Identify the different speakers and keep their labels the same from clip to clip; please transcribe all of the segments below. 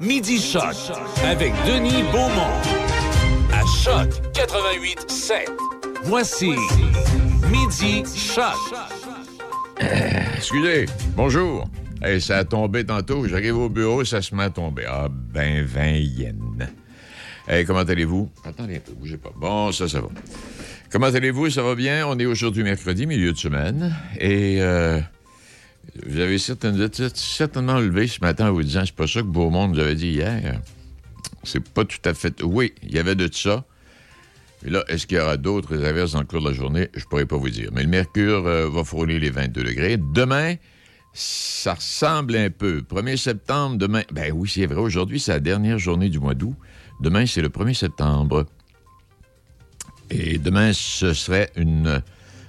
Speaker 1: Midi Choc avec Denis Beaumont. À Choc 88 7. Voici Midi Choc.
Speaker 2: Excusez, bonjour. Hey, ça a tombé tantôt. J'arrive au bureau, ça se met à tomber. Ah, ben 20 yens. Hey, comment allez-vous? Attendez un peu, bougez pas. Bon, ça, ça va. Comment allez-vous? Ça va bien? On est aujourd'hui mercredi, milieu de semaine. Et euh, vous avez certainement, levé ce matin en vous disant c'est pas ça que Beaumont nous avait dit hier. C'est pas tout à fait. Oui, il y avait de ça. Et là, est-ce qu'il y aura d'autres averses dans le cours de la journée? Je pourrais pas vous dire. Mais le mercure euh, va frôler les 22 degrés. Demain, ça ressemble un peu. 1er septembre, demain. Ben oui, c'est vrai. Aujourd'hui, c'est la dernière journée du mois d'août. Demain, c'est le 1er septembre. Et demain, ce serait une,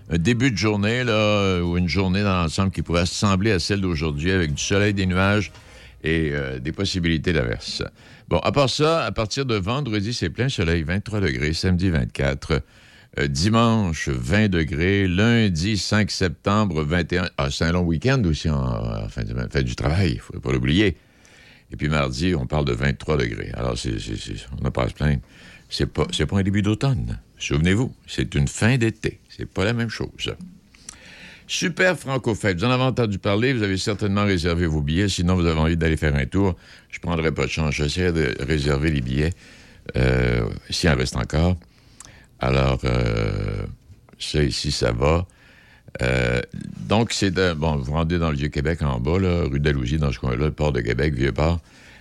Speaker 2: un début de journée, là, ou une journée dans l'ensemble qui pourrait ressembler à celle d'aujourd'hui avec du soleil, des nuages et euh, des possibilités d'averse. Bon, à part ça, à partir de vendredi, c'est plein soleil, 23 degrés, samedi 24, euh, dimanche 20 degrés, lundi 5 septembre 21. Ah, c'est un long week-end aussi en, fin du travail, il ne faut pas l'oublier. Et puis mardi, on parle de 23 degrés. Alors, on n'a pas à se plaindre. C'est pas, pas un début d'automne. Souvenez-vous, c'est une fin d'été. C'est pas la même chose. Super Franco-Fête. Vous en avez entendu parler, vous avez certainement réservé vos billets. Sinon, vous avez envie d'aller faire un tour. Je prendrai pas de chance. J'essaierai de réserver les billets, euh, s'il en reste encore. Alors, euh, ça ici, ça va. Euh, donc, c'est bon, vous rendez dans le Vieux-Québec en bas, là, rue d'Alousie, dans ce coin-là, port de Québec, Vieux-Port,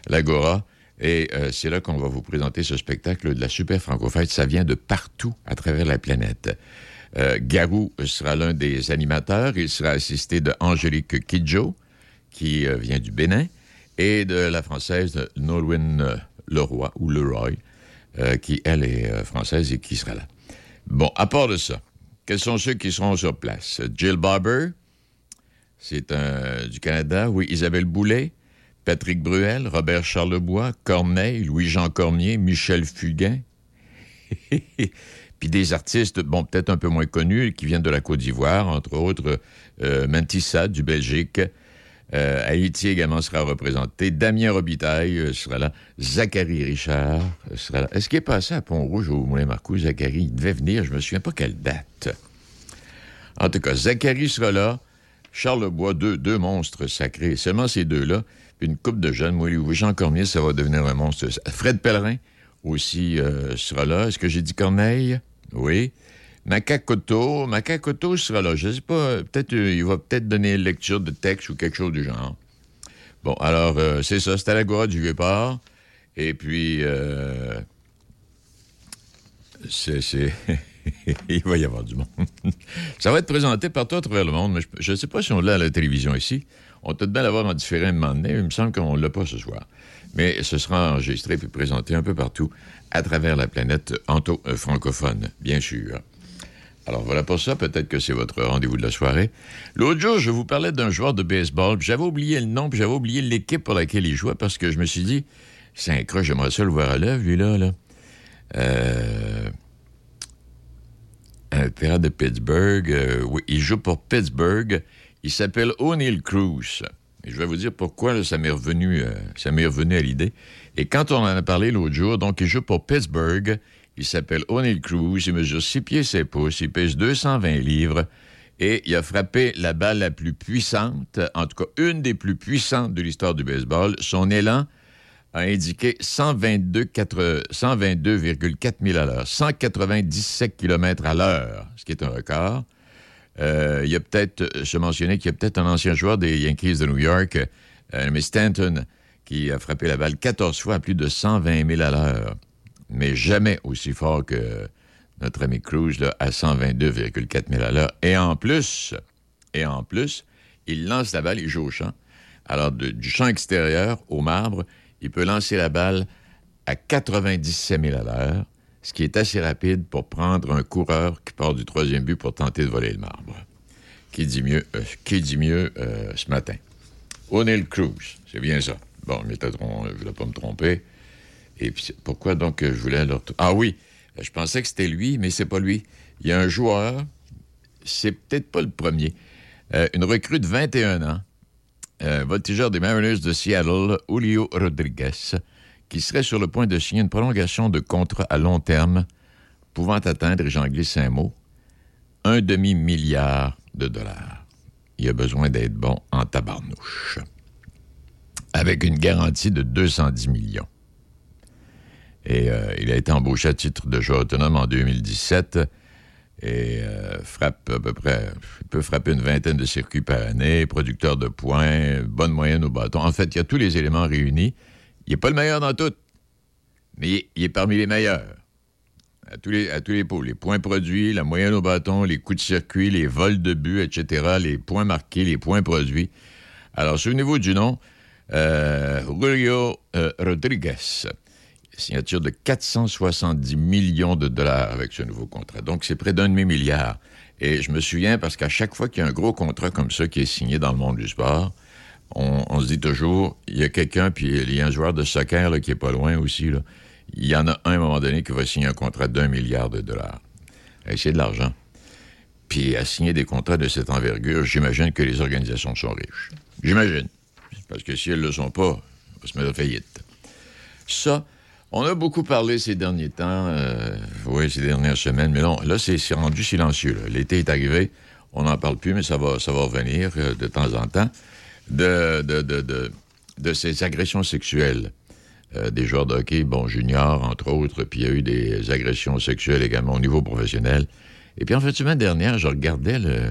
Speaker 2: l'Agora. Et euh, c'est là qu'on va vous présenter ce spectacle de la Super Franco-Fête. Ça vient de partout à travers la planète. Euh, Garou sera l'un des animateurs. Il sera assisté de Angélique Kidjo, qui euh, vient du Bénin, et de la française Nolwenn Leroy, ou Leroy, qui, elle, est française et qui sera là. Bon, à part de ça, quels sont ceux qui seront sur place? Jill Barber, c'est du Canada. Oui, Isabelle Boulet, Patrick Bruel, Robert Charlebois, Corneille, Louis-Jean Cormier, Michel Fugain. Puis des artistes, bon, peut-être un peu moins connus, qui viennent de la Côte d'Ivoire, entre autres euh, Mantissa du Belgique. Euh, Haïti également sera représenté. Damien Robitaille euh, sera là. Zachary Richard euh, sera là. Est-ce qu'il est passé à Pont-Rouge au Moulin-Marcou, Zachary? Il devait venir, je me souviens pas quelle date. En tout cas, Zachary sera là. Charles Bois, deux, deux monstres sacrés. Seulement ces deux-là. Une coupe de jeunes. Moi, Jean Cormier, ça va devenir un monstre. Fred Pellerin aussi euh, sera là. Est-ce que j'ai dit Corneille? Oui. Macacoto, Macacoto sera là. Je sais pas, peut-être euh, il va peut-être donner une lecture de texte ou quelque chose du genre. Bon, alors, euh, c'est ça, à l'Agora du Vieux-Port. Et puis, euh, c'est... c'est- il va y avoir du monde. ça va être présenté partout à travers le monde, mais je ne sais pas si on l'a à la télévision ici. On peut bien l'avoir en différents moments donné. Il me semble qu'on ne l'a pas ce soir. Mais ce sera enregistré puis présenté un peu partout à travers la planète anto francophone, bien sûr. Alors voilà pour ça, peut-être que c'est votre rendez-vous de la soirée. L'autre jour, je vous parlais d'un joueur de baseball, j'avais oublié le nom, puis j'avais oublié l'équipe pour laquelle il jouait, parce que je me suis dit, c'est un j'aimerais ça le voir à l'œuvre, lui-là. Là. Euh, un pirate de Pittsburgh. euh, oui, il joue pour Pittsburgh. Il s'appelle O'Neill Cruz. Je vais vous dire pourquoi là, ça m'est revenu, euh, ça m'est revenu à l'idée. Et quand on en a parlé l'autre jour, donc il joue pour Pittsburgh. Il s'appelle O'Neill Cruz. Il mesure 6 pieds 7 pouces. Il pèse 220 livres. Et il a frappé la balle la plus puissante, en tout cas une des plus puissantes de l'histoire du baseball. Son élan a indiqué 122 quatre- 122,4 000 à l'heure, 197 km à l'heure, ce qui est un record. Euh, il y a peut-être, je mentionnais qu'il y a peut-être un ancien joueur des Yankees de New York, euh, mais Stanton, qui a frappé la balle 14 fois à plus de 120 000 à l'heure, mais jamais aussi fort que notre ami Cruz là, à 122,4 000 à l'heure. Et en plus, et en plus, il lance la balle, il joue au champ. Alors, du champ extérieur au marbre, il peut lancer la balle à 97 000 à l'heure, ce qui est assez rapide pour prendre un coureur qui part du troisième but pour tenter de voler le marbre. Qui dit mieux, euh, qui dit mieux euh, ce matin? O'Neill Cruz, c'est bien ça. Bon, je ne voulais pas me tromper. Et puis, pourquoi donc euh, je voulais le retrouver? Ah oui, je pensais que c'était lui, mais c'est pas lui. Il y a un joueur, c'est peut-être pas le premier, une recrue de 21 ans, voltigeur des Mariners de Seattle, Julio Rodriguez, qui serait sur le point de signer une prolongation de contrat à long terme pouvant atteindre, et j'en glisse un mot, un demi-milliard de dollars. Il a besoin d'être bon en tabarnouche. Avec une garantie de 210 millions. Et euh, il a été embauché à titre de joueur autonome en 2017 et euh, frappe à peu près, peut frapper une vingtaine de circuits par année, producteur de points, bonne moyenne au bâton. En fait, il y a tous les éléments réunis. Il n'est pas le meilleur dans tout, mais il est parmi les meilleurs. À tous les, à tous les pôles. Les points produits, la moyenne au bâton, les coups de circuit, les vols de but, etc., les points marqués, les points produits. Alors, souvenez-vous du nom, euh, Julio euh, Rodriguez signature de 470 millions de dollars avec ce nouveau contrat. Donc, c'est près d'un demi-milliard. Et je me souviens parce qu'à chaque fois qu'il y a un gros contrat comme ça qui est signé dans le monde du sport, on, se dit toujours, il y a quelqu'un, puis il y a un joueur de soccer là, qui est pas loin aussi. Il y en a un un moment donné qui va signer un contrat d'un milliard de dollars. C'est de l'argent. Puis à signer des contrats de cette envergure, j'imagine que les organisations sont riches. J'imagine. Parce que si elles ne le sont pas, on va se mettre faillite. Ça, on a beaucoup parlé ces derniers temps, euh, oui, ces dernières semaines, mais non, là, c'est rendu silencieux. L'été est arrivé, on n'en parle plus, mais ça va, ça va revenir euh, de temps en temps, de, de, ces agressions sexuelles euh, des joueurs de hockey, bon, juniors, entre autres, puis il y a eu des agressions sexuelles également au niveau professionnel. Et puis en fait, semaine dernière, je regardais le...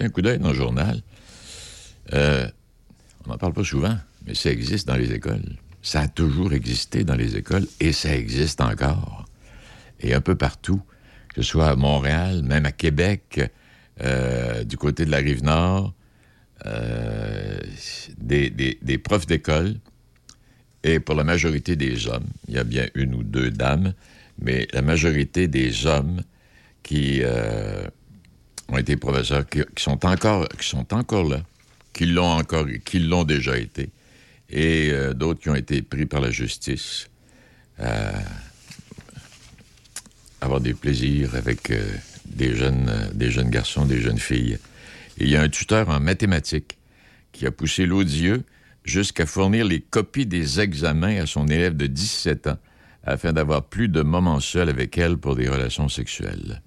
Speaker 2: un coup d'œil dans le journal. on n'en parle pas souvent, mais ça existe dans les écoles. Ça a toujours existé dans les écoles et ça existe encore. Et un peu partout, que ce soit à Montréal, même à Québec, euh, du côté de la rive nord, euh, des, des, profs d'école, et pour la majorité des hommes, il y a bien une ou deux dames, mais la majorité des hommes qui euh, ont été professeurs, qui, sont encore, là, qui l'ont encore, qui l'ont déjà été, et euh, d'autres qui ont été pris par la justice à avoir des plaisirs avec des jeunes garçons, des jeunes filles. Il y a un tuteur en mathématiques qui a poussé l'odieux jusqu'à fournir les copies des examens à son élève de 17 ans afin d'avoir plus de moments seuls avec elle pour des relations sexuelles.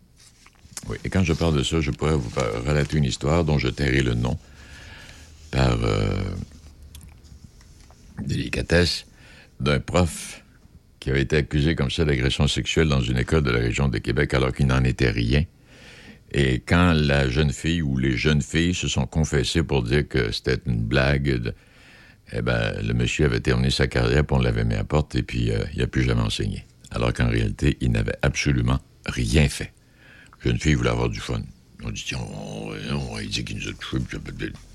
Speaker 2: Oui, et quand je parle de ça, je pourrais vous relater une histoire dont je tairai le nom par délicatesse d'un prof qui avait été accusé comme ça d'agression sexuelle dans une école de la région de Québec alors qu'il n'en était rien. Et quand la jeune fille ou les jeunes filles se sont confessées pour dire que c'était une blague, eh ben, le monsieur avait terminé sa carrière, puis on l'avait mis à porte, et puis euh, il n'a plus jamais enseigné. Alors qu'en réalité, il n'avait absolument rien fait. La jeune fille voulait avoir du fun. On dit, tiens, on, dit qu'il nous a touché,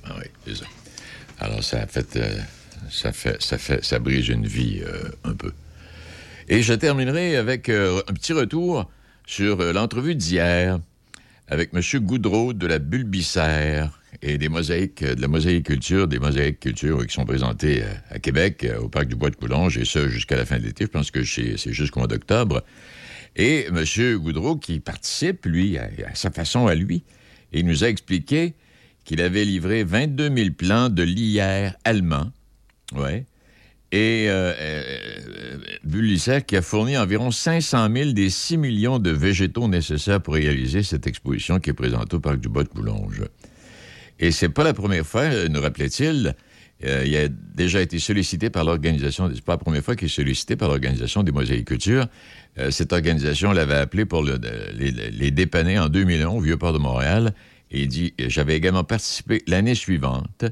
Speaker 2: ah oui, c'est ça. Alors ça a fait... Euh, ça fait, ça fait, ça brise une vie euh, un peu. Et je terminerai avec un petit retour sur l'entrevue d'hier avec M. Goudreau de la Bulbicère et des mosaïques, de la mosaïque culture, des mosaïques culture qui sont présentées à Québec, au parc du Bois de Coulonge, et ça jusqu'à la fin de l'été. Je pense que c'est jusqu'au mois d'octobre. Et M. Goudreau qui participe, lui, à, sa façon à lui, il nous a expliqué qu'il avait livré 22 000 plans de lierre allemand oui. Et euh, euh qui a fourni environ 500 000 des 6 millions de végétaux nécessaires pour réaliser cette exposition qui est présentée au Parc du Bois de Coulonge. Et c'est pas la première fois, nous rappelait-il, euh, il a déjà été sollicité par l'organisation, c'est pas la première fois qu'il est sollicité par l'organisation des mosaïcultures. Euh, cette organisation l'avait appelé pour les, les, dépanner en 2001 au Vieux-Port de Montréal. Et il dit, j'avais également participé l'année suivante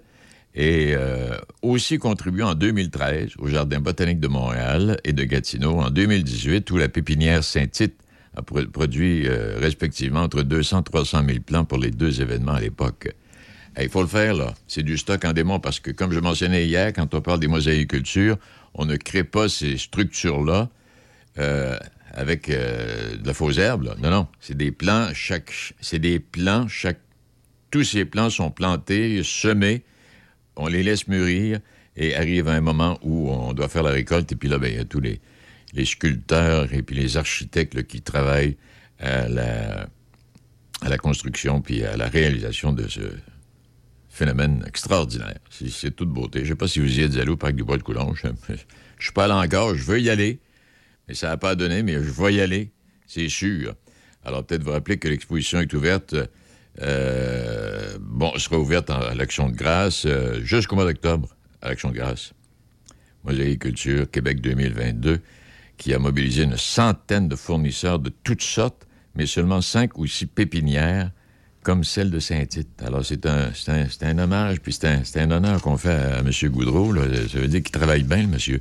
Speaker 2: et euh, aussi contribué en 2013 au Jardin botanique de Montréal et de Gatineau. En 2018, où la pépinière Saint-Tite a produit euh, respectivement entre 200 et 300 000 plants pour les deux événements à l'époque. Il faut le faire, là. C'est du stock en démon parce que, comme je mentionnais hier, quand on parle des mosaïcultures, on ne crée pas ces structures-là euh, avec de la fausse herbe. Non, non. C'est des plants, chaque. C'est des plants, chaque. Tous ces plants sont plantés, semés, on les laisse mûrir et arrive un moment où on doit faire la récolte et puis là, ben, il y a tous les, sculpteurs et puis les architectes qui travaillent à la, construction puis à la réalisation de ce phénomène extraordinaire. C'est toute beauté. Je ne sais pas si vous y êtes allé au parc du Bois de Coulon. Je ne suis pas allé encore. Je veux y aller. Mais ça n'a pas donné, mais je vais y aller. C'est sûr. Alors, peut-être vous rappeler que l'exposition est ouverte. Euh, bon, elle sera ouverte à l'Action de grâce euh, jusqu'au mois d'octobre, à l'Action de grâce. Culture Québec 2022, qui a mobilisé une centaine de fournisseurs de toutes sortes, mais seulement cinq ou six pépinières comme celle de Saint-Tite. Alors, c'est un, un, un, hommage, puis c'est un, un, honneur qu'on fait à M. Goudreau. Ça veut dire qu'il travaille bien, le monsieur.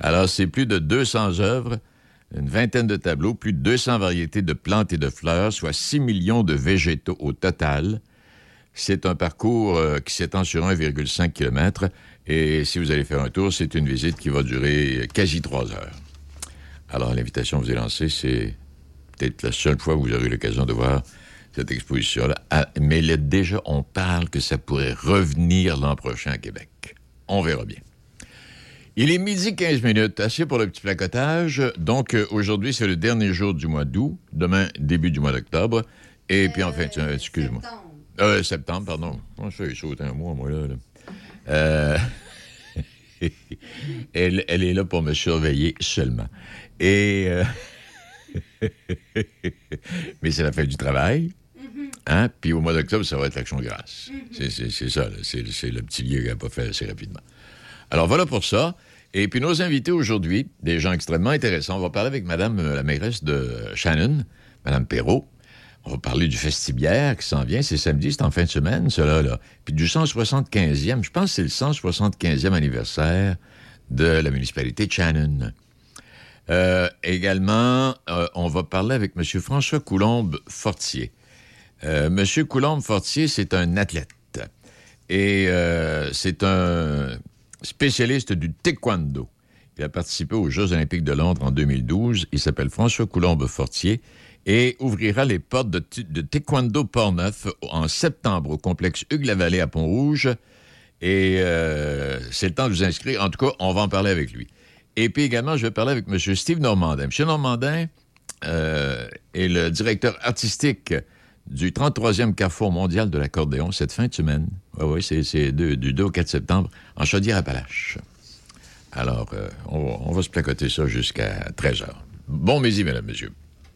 Speaker 2: Alors, c'est plus de 200 œuvres, une vingtaine de tableaux, plus de 200 variétés de plantes et de fleurs, soit 6 millions de végétaux au total. C'est un parcours euh, qui s'étend sur 1,5 km. Et si vous allez faire un tour, c'est une visite qui va durer quasi trois heures. Alors, l'invitation vous est lancée. C'est peut-être la seule fois où vous aurez l'occasion de voir cette exposition-là. Ah, mais déjà, on parle que ça pourrait revenir l'an prochain à Québec. On verra bien. Il est midi 15 minutes, assez pour le petit placotage. Donc, euh, aujourd'hui, c'est le dernier jour du mois d'août. Demain, début du mois d'octobre. Et puis, enfin, euh, excuse-moi. Euh, septembre, pardon. Moi, je fais sauter un mois, moi, là. Elle, elle, est là pour me surveiller seulement. Et. Mais c'est la fin du travail. Hein? Puis au mois d'octobre, ça va être l'Action grâce. Mm-hmm. C'est ça, c'est le petit lien qu'elle n'a pas fait assez rapidement. Alors voilà pour ça. Et puis nos invités aujourd'hui, des gens extrêmement intéressants. On va parler avec Madame euh, la mairesse de Shannon, Madame Perrault. On va parler du festibiaire qui s'en vient. C'est samedi, c'est en fin de semaine, cela, là. Puis du 175e, je pense que c'est le 175e anniversaire de la municipalité de Shannon. Euh, également, euh, on va parler avec M. François Coulombe-Fortier. Monsieur Coulombe-Fortier, c'est un athlète et c'est un spécialiste du taekwondo. Il a participé aux Jeux olympiques de Londres en 2012. Il s'appelle François Coulombe-Fortier et ouvrira les portes de, de Taekwondo Port-Neuf en septembre au complexe Hugues-la-Vallée à Pont-Rouge. Et euh, c'est le temps de vous inscrire. En tout cas, on va en parler avec lui. Et puis également, je vais parler avec M. Steve Normandin. M. Normandin est le directeur artistique du 33e Carrefour mondial de l'accordéon cette fin de semaine. Oui, oui, c'est du 2 au 4 septembre en Chaudière-Appalaches. Alors, euh, on, on, va se placoter ça jusqu'à 13 h. Bon midi, mesdames, messieurs.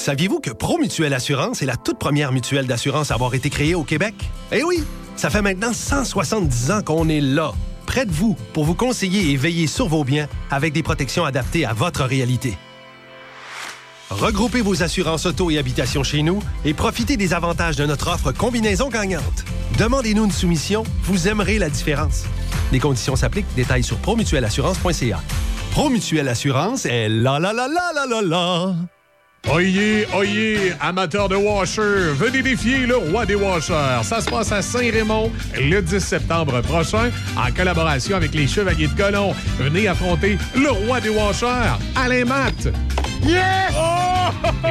Speaker 3: Saviez-vous que Promutuelle Assurance est la toute première mutuelle d'assurance à avoir été créée au Québec? Eh oui! Ça fait maintenant 170 ans qu'on est là, près de vous, pour vous conseiller et veiller sur vos biens avec des protections adaptées à votre réalité. Regroupez vos assurances auto et habitation chez nous et profitez des avantages de notre offre combinaison gagnante. Demandez-nous une soumission, vous aimerez la différence. Les conditions s'appliquent, détails sur promutuelleassurance.ca. Promutuelle Assurance est la la la la la la la.
Speaker 4: Oyez, oyez, amateurs de washer, venez défier le roi des washers. Ça se passe à Saint-Raymond le 10 septembre prochain en collaboration avec les Chevaliers de Colomb. Venez affronter le roi des washers, Alain Matt. Yes! Oh!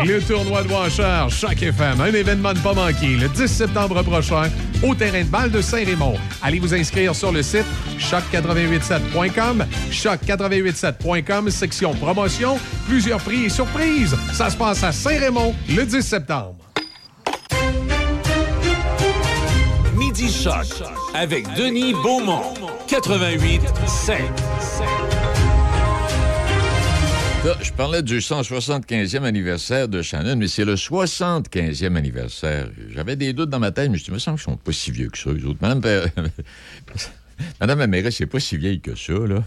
Speaker 4: Le tournoi de washer, chaque FM, un événement ne pas manquer le 10 septembre prochain au terrain de balle de Saint-Raymond. Allez vous inscrire sur le site choc887.com, choc887.com, section promotion, plusieurs prix et surprises. Ça se passe à Saint-Raymond le 10 septembre.
Speaker 1: Midi Choc avec Denis Beaumont, 88 7.
Speaker 2: Là, je parlais du 175e anniversaire de Shannon, mais c'est le 75e anniversaire. J'avais des doutes dans ma tête, mais je me semble qu'ils sont pas si vieux que ça, les autres. Madame, Pe... Madame c'est pas si vieille que ça, là.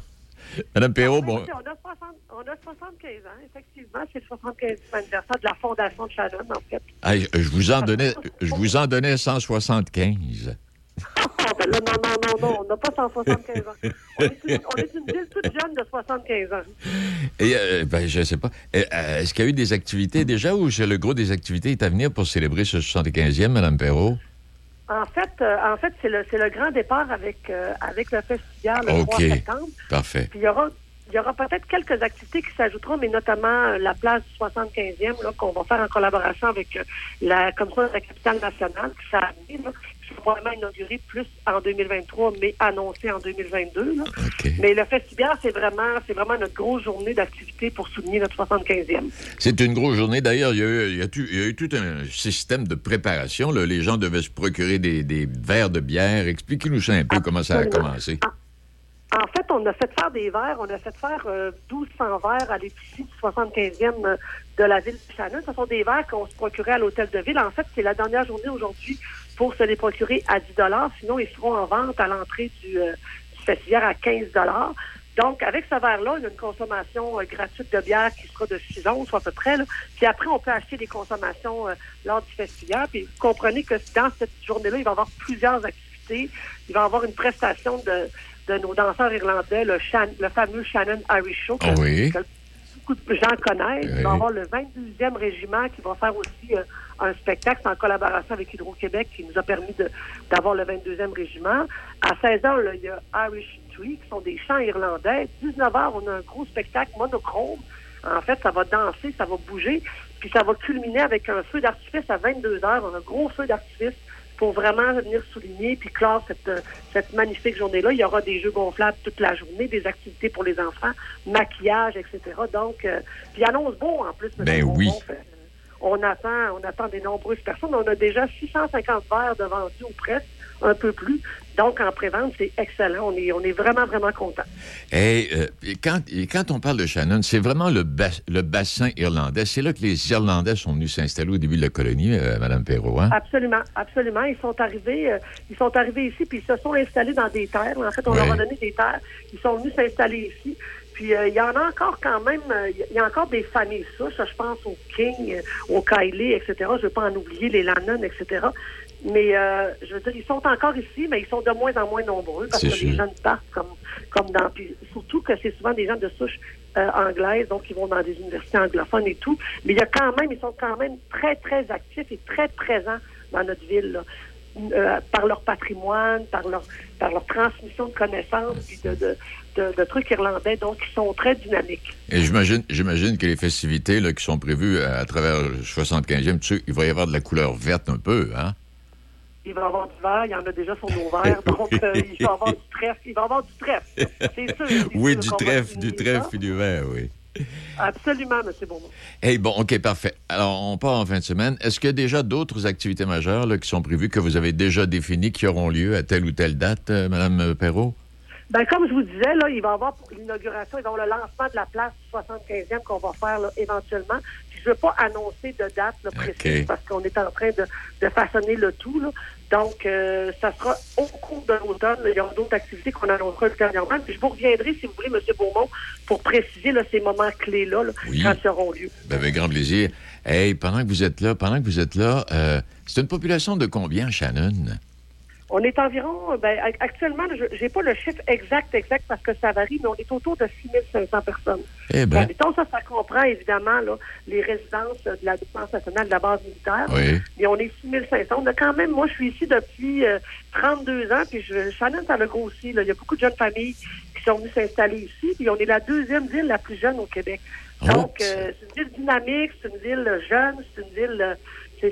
Speaker 2: Madame Perrault, bon...
Speaker 5: On a, 60, on a 75 ans, effectivement. C'est le 75e anniversaire de la fondation de Shannon, en fait.
Speaker 2: Ah, je, vous en donnais, je vous en donnais 175.
Speaker 5: Ben là, non, non, non, non, on n'a pas 175 ans. On est, une, on est, une, ville toute jeune de 75 ans.
Speaker 2: Et, euh, ben, je ne sais pas. Euh, Est-ce qu'il y a eu des activités déjà ou le gros des activités est à venir pour célébrer ce 75e, Mme Perrault?
Speaker 5: En fait, euh, en fait, c'est le, le grand départ avec, euh, avec le festival le
Speaker 2: OK.
Speaker 5: 3 septembre.
Speaker 2: Parfait.
Speaker 5: Puis il y aura, il y aura peut-être quelques activités qui s'ajouteront, mais notamment euh, la place du 75e, là, qu'on va faire en collaboration avec euh, la Commission de la capitale nationale, qui s'est sera probablement inaugurée plus en 2023, mais annoncée en 2022. là.
Speaker 2: OK.
Speaker 5: Mais le festival, c'est vraiment, c'est vraiment notre grosse journée d'activité pour souligner notre 75e.
Speaker 2: C'est une grosse journée. D'ailleurs, il y, a eu, il y a tu- il y a eu tout un système de préparation. là. Les gens devaient se procurer des, des verres de bière. Expliquez-nous ça un peu comment ça a commencé.
Speaker 5: En fait, on a fait faire des verres. On a fait faire euh, 1200 verres à l'épicerie du 75e euh, de la ville de Shannon. Ce sont des verres qu'on se procurait à l'hôtel de ville. En fait, c'est la dernière journée aujourd'hui pour se les procurer à 10 Sinon, ils seront en vente à l'entrée du, euh, du festival à 15 donc, avec ce verre-là, il y a une consommation euh, gratuite de bière qui sera de 6 onces, à peu près. Là. Puis après, on peut acheter des consommations euh, lors du festival. Puis vous comprenez que dans cette journée-là, il va y avoir plusieurs activités. Il va y avoir une prestation de, de nos danseurs irlandais, le, Shan- le fameux Shannon Irish Show, que,
Speaker 2: Ah oui.
Speaker 5: que beaucoup de gens connaissent. Il va y avoir le 22e régiment qui va faire aussi euh, un spectacle C'est en collaboration avec Hydro-Québec qui nous a permis d'avoir le 22e régiment. À 16 h, là, il y a Irish Tree, qui sont des chants irlandais. 19 h, on a un gros spectacle monochrome. En fait, ça va danser, ça va bouger, puis ça va culminer avec un feu d'artifice à 22 h, un gros feu d'artifice pour vraiment venir souligner puis clore cette, euh, cette magnifique journée-là. Il y aura des jeux gonflables toute la journée, des activités pour les enfants, maquillage, etc. Donc, euh, puis annonce beau en plus.
Speaker 2: Ben oui.
Speaker 5: Fait, on attend, on attend des nombreuses personnes. On a déjà 650 verres de vendus ou presque, un peu plus. Donc, en pré-vente, c'est excellent. On est, on est vraiment, vraiment contents.
Speaker 2: Et, euh, et quand, et quand on parle de Shannon, c'est vraiment le, bas- le bassin irlandais. C'est là que les Irlandais sont venus s'installer au début de la colonie, euh, Mme Perrault. Hein?
Speaker 5: Absolument, absolument. Ils sont arrivés, euh, ils sont arrivés ici, puis ils se sont installés dans des terres. En fait, on leur a donné des terres. Ils sont venus s'installer ici. Puis euh, il y en a encore quand même, euh, il y a encore des familles souches. Je pense au King, euh, au Kylie, etc. Je ne veux pas en oublier les Lannon, etc. Mais euh, je veux dire, ils sont encore ici, mais ils sont de moins en moins nombreux parce que les jeunes partent comme, comme dans. Puis surtout que c'est souvent des gens de souche anglaise, donc ils vont dans des universités anglophones et tout. Mais il y a quand même, ils sont quand même très, très actifs et très présents dans notre ville. là. Euh, par leur patrimoine, par leur par leur transmission de connaissances, puis de, de, de, de trucs irlandais, donc ils sont très dynamiques.
Speaker 2: Et j'imagine, j'imagine que les festivités là, qui sont prévues à, à travers le 75e, tu sais, il va y avoir de la couleur verte un peu, hein?
Speaker 5: Il va y avoir du vert, il y en a déjà sur nos verres, donc euh, il va y avoir du trèfle. Il va y avoir du trèfle, c'est sûr. c'est
Speaker 2: Oui,
Speaker 5: sûr
Speaker 2: du trèfle, du trèfle et du vert, oui.
Speaker 5: Absolument, M. Beaumont.
Speaker 2: Hey, bon, OK, parfait. Alors, on part en fin de semaine. Est-ce qu'il y a déjà d'autres activités majeures là, qui sont prévues, que vous avez déjà définies, qui auront lieu à telle ou telle date, euh, Mme Perrault?
Speaker 5: Ben, comme je vous disais, là, il va y avoir pour l'inauguration, il va y avoir le lancement de la place du 75e qu'on va faire là, éventuellement. Puis je ne veux pas annoncer de date là, précise parce qu'on est en train de, de façonner le tout. Là. Donc, euh, ça sera au cours de l'automne. Il y aura d'autres activités qu'on annoncera ultérieurement. Puis je vous reviendrai, si vous voulez, M. Beaumont, pour préciser là, ces moments clés-là là,
Speaker 2: Oui.
Speaker 5: quand ils auront lieu.
Speaker 2: Ben, avec grand plaisir. Hey, pendant que vous êtes là, pendant que vous êtes là, euh, c'est une population de combien, Shannon?
Speaker 5: On est environ, ben, ac- actuellement, je n'ai pas le chiffre exact, exact, parce que ça varie, mais on est autour de 6500 personnes.
Speaker 2: Eh
Speaker 5: Ben,
Speaker 2: bien,
Speaker 5: mettons, ça, ça comprend évidemment là, les résidences de la Défense nationale de la base militaire.
Speaker 2: oui.
Speaker 5: Et on est 6500. On a quand même, moi, je suis ici depuis euh, 32 ans, puis je, Shannon, ça a grossi. Là. Il y a beaucoup de jeunes familles qui sont venues s'installer ici, puis on est la deuxième ville la plus jeune au Québec. Donc,
Speaker 2: Oh.
Speaker 5: euh, c'est une ville dynamique, c'est une ville jeune, c'est une ville... euh,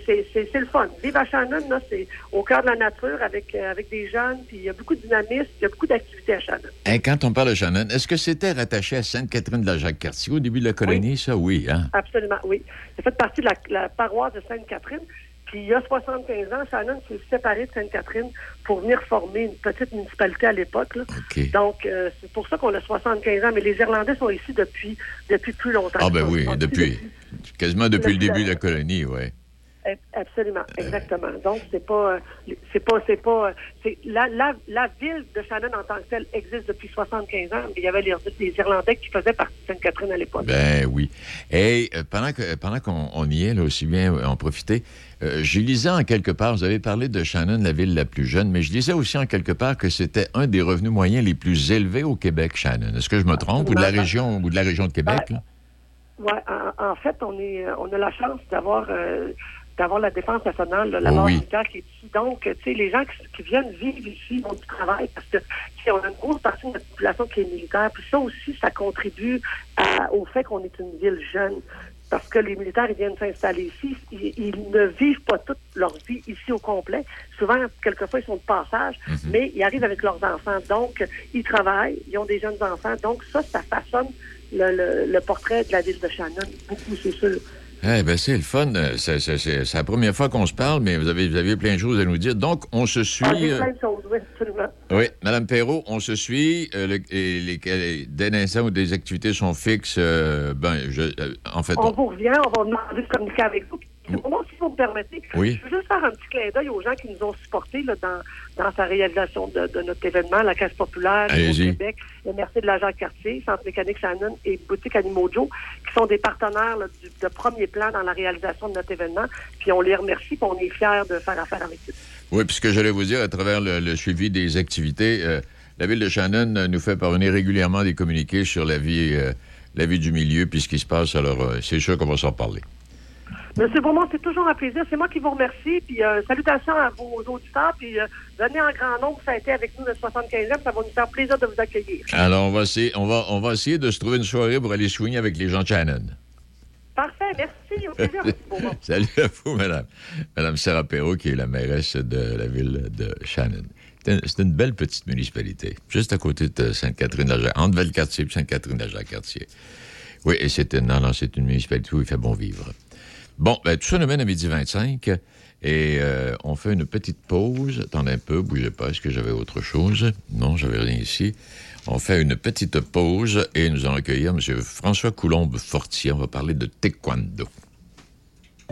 Speaker 5: c'est- le fun. Vivre à Shannon, là, c'est au cœur de la nature avec, euh, avec des jeunes, puis il y a beaucoup de dynamisme, il y a beaucoup d'activités à Shannon.
Speaker 2: Hey, quand on parle de Shannon, est-ce que c'était rattaché à Sainte-Catherine de la Jacques-Cartier au début de la colonie, ça? Oui, hein?
Speaker 5: Absolument, oui. Ça fait partie de la, la paroisse de Sainte-Catherine. Puis il y a 75 ans, Shannon s'est séparé de Sainte-Catherine pour venir former une petite municipalité à l'époque. Donc, euh, c'est pour ça qu'on a 75 ans. Mais les Irlandais sont ici depuis, depuis plus longtemps.
Speaker 2: Ah, ben oui, depuis. Quasiment depuis le début
Speaker 5: la-
Speaker 2: de la colonie, oui.
Speaker 5: Absolument, exactement. Donc c'est pas, euh, c'est pas, c'est pas, euh, c'est la, la, la ville de Shannon en tant que telle existe depuis 75 ans, mais il y avait les, les Irlandais qui faisaient partie de Sainte-Catherine à l'époque.
Speaker 2: Ben oui. Et euh, pendant que pendant qu'on on y est, là, aussi bien euh, en profiter, euh, je lisais en quelque part, vous avez parlé de Shannon, la ville la plus jeune, mais je lisais aussi en quelque part que c'était un des revenus moyens les plus élevés au Québec, Shannon. Est-ce que je me trompe? Ou de la région, ou de la région de Québec, là?
Speaker 5: Ouais, en, en fait, on est, euh, on a la chance d'avoir euh, d'avoir la défense nationale, la base
Speaker 2: oui.
Speaker 5: militaire qui est ici. Donc, tu sais, les gens qui, qui viennent vivre ici ont du travail parce que on a une grosse partie de notre population qui est militaire. Puis ça aussi, ça contribue à- au fait qu'on est une ville jeune. Parce que les militaires, ils viennent s'installer ici. Ils, ils ne vivent pas toute leur vie ici au complet. Souvent, quelquefois, ils sont de passage, mais ils arrivent avec leurs enfants. Donc, ils travaillent, ils ont des jeunes enfants. Donc, ça, ça façonne le, le- le portrait de la ville de Shannon. Beaucoup, c'est sûr.
Speaker 2: Eh ben c'est le fun. Euh, C'est, la première fois qu'on se parle, mais vous avez, vous avez plein de choses à nous dire. Donc, on se suit.
Speaker 5: Ah,
Speaker 2: euh,
Speaker 5: plein de choses, oui, absolument.
Speaker 2: oui, Madame Perrault, on se suit. euh, le- et les, dès l'instant où des activités sont fixes, euh, ben, je, euh, en fait,
Speaker 5: On
Speaker 2: on-
Speaker 5: vous revient, on va demander de communiquer avec vous. Puis, Si vous me permettez,
Speaker 2: Oui.
Speaker 5: je veux juste faire un petit clin d'œil aux gens qui nous ont supportés là, dans, dans sa réalisation de, de notre événement, la Caisse populaire au. Québec, le Merci de la Jacques-Cartier, Centre mécanique Shannon et Boutique Animaux Joe, qui sont des partenaires là, du- de premier plan dans la réalisation de notre événement. Puis on les remercie, puis on est fiers de faire affaire avec eux.
Speaker 2: Oui, puis ce que j'allais vous dire, à travers le, le suivi des activités, euh, la ville de Shannon euh, nous fait parvenir régulièrement des communiqués sur la vie, euh, la vie du milieu, puis ce qui se passe. Alors, euh, c'est sûr qu'on va s'en parler.
Speaker 5: Monsieur Beaumont, c'est toujours un plaisir. C'est moi qui vous remercie. Puis euh, salutations à vos auditeurs. Puis euh, venez en grand nombre fêter avec nous le 75e. Ça va nous faire plaisir de vous accueillir.
Speaker 2: Alors, on va essayer, on va, on va essayer de se trouver une soirée pour aller swinger avec les gens de Shannon.
Speaker 5: Parfait. Merci. Au plaisir.
Speaker 2: Salut à vous, madame. Madame Sarah Perrault, qui est la mairesse de la ville de Shannon. C'est une- belle petite municipalité, juste à côté de Sainte-Catherine-de-la-Jacques, entre Valcartier et Sainte-Catherine-de-la-Jacques-Cartier. Oui, et c'est une, non, non, c'est une municipalité où il fait bon vivre. Bon, ben, tout ça nous mène à midi 25 et euh, on fait une petite pause. Attendez un peu, bougez pas. Est-ce que j'avais autre chose? Non, j'avais rien ici. On fait une petite pause et nous allons accueillir M. François Coulombe-Fortier. On va parler de taekwondo.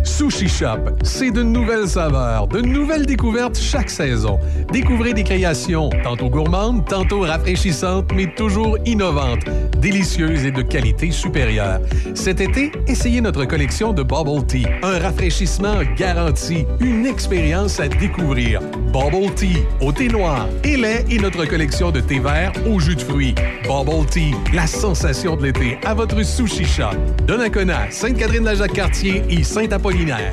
Speaker 6: Sushi Shop, c'est de nouvelles saveurs, de nouvelles découvertes chaque saison. Découvrez des créations tantôt gourmandes, tantôt rafraîchissantes, mais toujours innovantes, délicieuses et de qualité supérieure. Cet été, essayez notre collection de Bubble Tea, un rafraîchissement garanti, une expérience à découvrir. Bubble Tea, au thé noir et lait et notre collection de thé vert au jus de fruits. Bubble Tea, la sensation de l'été à votre Sushi Shop. Donnacona, Sainte-Catherine-la-Jacques-Cartier et Saint-Apollinaire.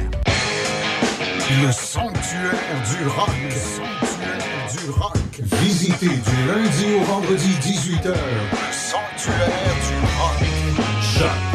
Speaker 7: Le sanctuaire du rock. Le sanctuaire du rock. Visitez du lundi au vendredi 18h. Le sanctuaire du rock.
Speaker 1: Choc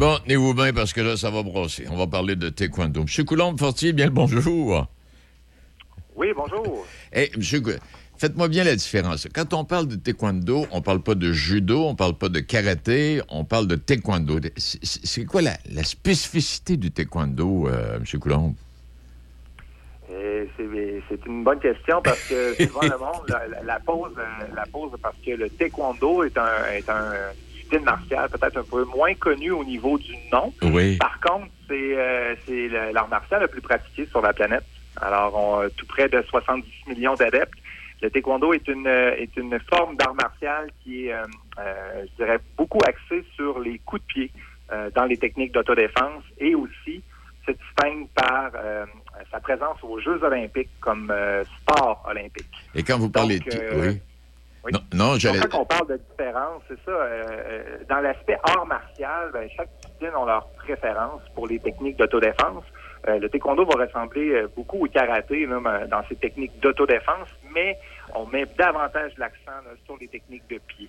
Speaker 2: Bon, tenez-vous bien parce que là, ça va brosser. On va parler de taekwondo. M. Coulombe-Fortier, bien le bonjour.
Speaker 8: Oui, bonjour.
Speaker 2: Eh, monsieur, Cou- faites-moi bien la différence. Quand on parle de taekwondo, on parle pas de judo, on parle pas de karaté, on parle de taekwondo. C'est- quoi la, la spécificité du taekwondo, euh, M. Coulombe?
Speaker 8: Et C'est une bonne question parce que souvent le monde la, la- la pose, euh, la pose parce que le taekwondo est un, est un discipline martiale peut-être un peu moins connu au niveau du nom.
Speaker 2: Oui.
Speaker 8: Par contre, c'est euh, l'art martial le plus pratiqué sur la planète. Alors, on a tout près de 70 millions d'adeptes. Le taekwondo est une euh, est une forme d'art martial qui est, euh, euh, je dirais, beaucoup axée sur les coups de pied euh, dans les techniques d'autodéfense et aussi se distingue par euh, sa présence aux Jeux olympiques comme euh, sport olympique.
Speaker 2: Et quand vous parlez...
Speaker 8: Donc,
Speaker 2: de-
Speaker 8: euh,
Speaker 2: oui.
Speaker 8: Oui.
Speaker 2: Non, non,
Speaker 8: C'est
Speaker 2: j'allais...
Speaker 8: ça qu'on parle de différence, c'est ça. euh, euh, dans l'aspect art martial, ben, chaque discipline a leur préférence pour les techniques d'autodéfense. Euh, le taekwondo va ressembler euh, beaucoup au karaté là, ben, dans ses techniques d'autodéfense, mais on met davantage l'accent sur les techniques de pied.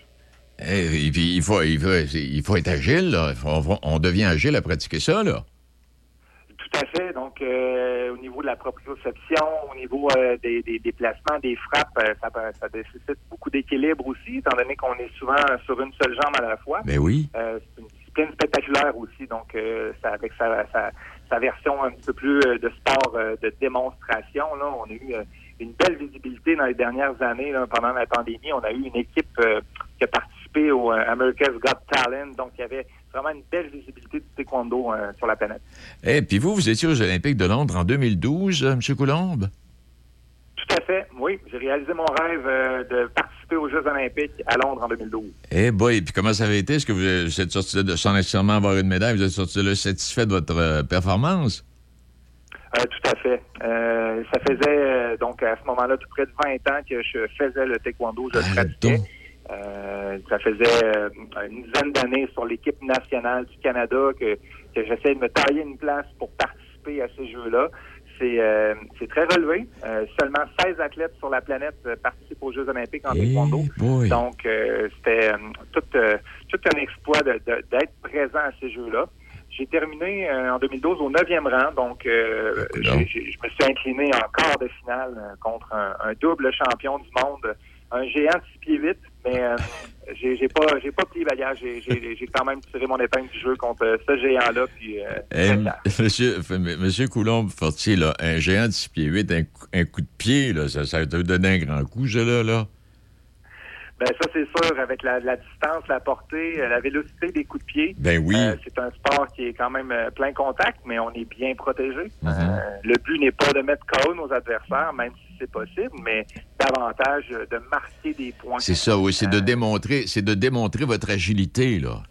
Speaker 2: Eh, et puis, il faut, il, faut, il faut être agile, là. On, on devient agile à pratiquer ça, là.
Speaker 8: Tout à fait. Donc, euh, au niveau de la proprioception, au niveau euh, des, des déplacements, des frappes, euh, ça, ça nécessite beaucoup d'équilibre aussi, étant donné qu'on est souvent sur une seule jambe à la fois.
Speaker 2: Ben oui.
Speaker 8: Euh, c'est une discipline spectaculaire aussi, donc euh, ça, avec sa, sa, sa version un petit peu plus de sport de démonstration. Là, on a eu une belle visibilité dans les dernières années. là, pendant la pandémie, on a eu une équipe euh, qui a participé au America's Got Talent, donc il y avait vraiment une belle visibilité du taekwondo euh, sur la planète.
Speaker 2: Et puis vous, vous étiez aux Olympiques de Londres en 2012, euh, M. Coulombe?
Speaker 8: Tout à fait, oui. J'ai réalisé mon rêve euh, de participer aux Jeux olympiques à Londres en 2012.
Speaker 2: Eh boy, puis comment ça avait été? Est-ce que vous, êtes sorti de, sans nécessairement avoir une médaille, vous êtes sorti de là satisfait de votre euh, performance?
Speaker 8: Euh, tout à fait. Euh, ça faisait euh, donc à ce moment-là tout près de 20 ans que je faisais le taekwondo, je le pratiquais. Euh, ça faisait euh, une dizaine d'années sur l'équipe nationale du Canada que, que j'essayais de me tailler une place pour participer à ces Jeux-là. C'est euh, très relevé. Seulement 16 athlètes sur la planète participent aux Jeux olympiques en taekwondo.
Speaker 2: boy.
Speaker 8: Donc, c'était tout, tout un exploit d'être présent à ces Jeux-là. J'ai terminé en 2012 au 9e rang, donc j'ai- je me suis incliné en quart de finale contre un, un double champion du monde, un géant de 6 pieds 8, mais euh, j'ai pas j'ai pas pris bagage. J'ai- quand même tiré mon épingle du jeu contre euh, ce géant-là. Euh,
Speaker 2: Eh, monsieur, monsieur Coulombe-Fortier, un géant de 6 pieds 8, un, coup- un coup de pied, là, ça, ça te donné un grand coup, ce là, là.
Speaker 8: Ben ça c'est sûr, avec la, la distance, la portée, euh, la vélocité des coups de pied.
Speaker 2: Ben oui.
Speaker 8: euh, c'est un sport qui est quand même plein contact, mais on est bien protégé.
Speaker 2: Mhm.
Speaker 8: Euh, le but n'est pas de mettre KO nos adversaires, même si c'est possible, mais davantage euh, de marquer des points.
Speaker 2: C'est ça, oui, c'est de démontrer, c'est de démontrer votre agilité, là.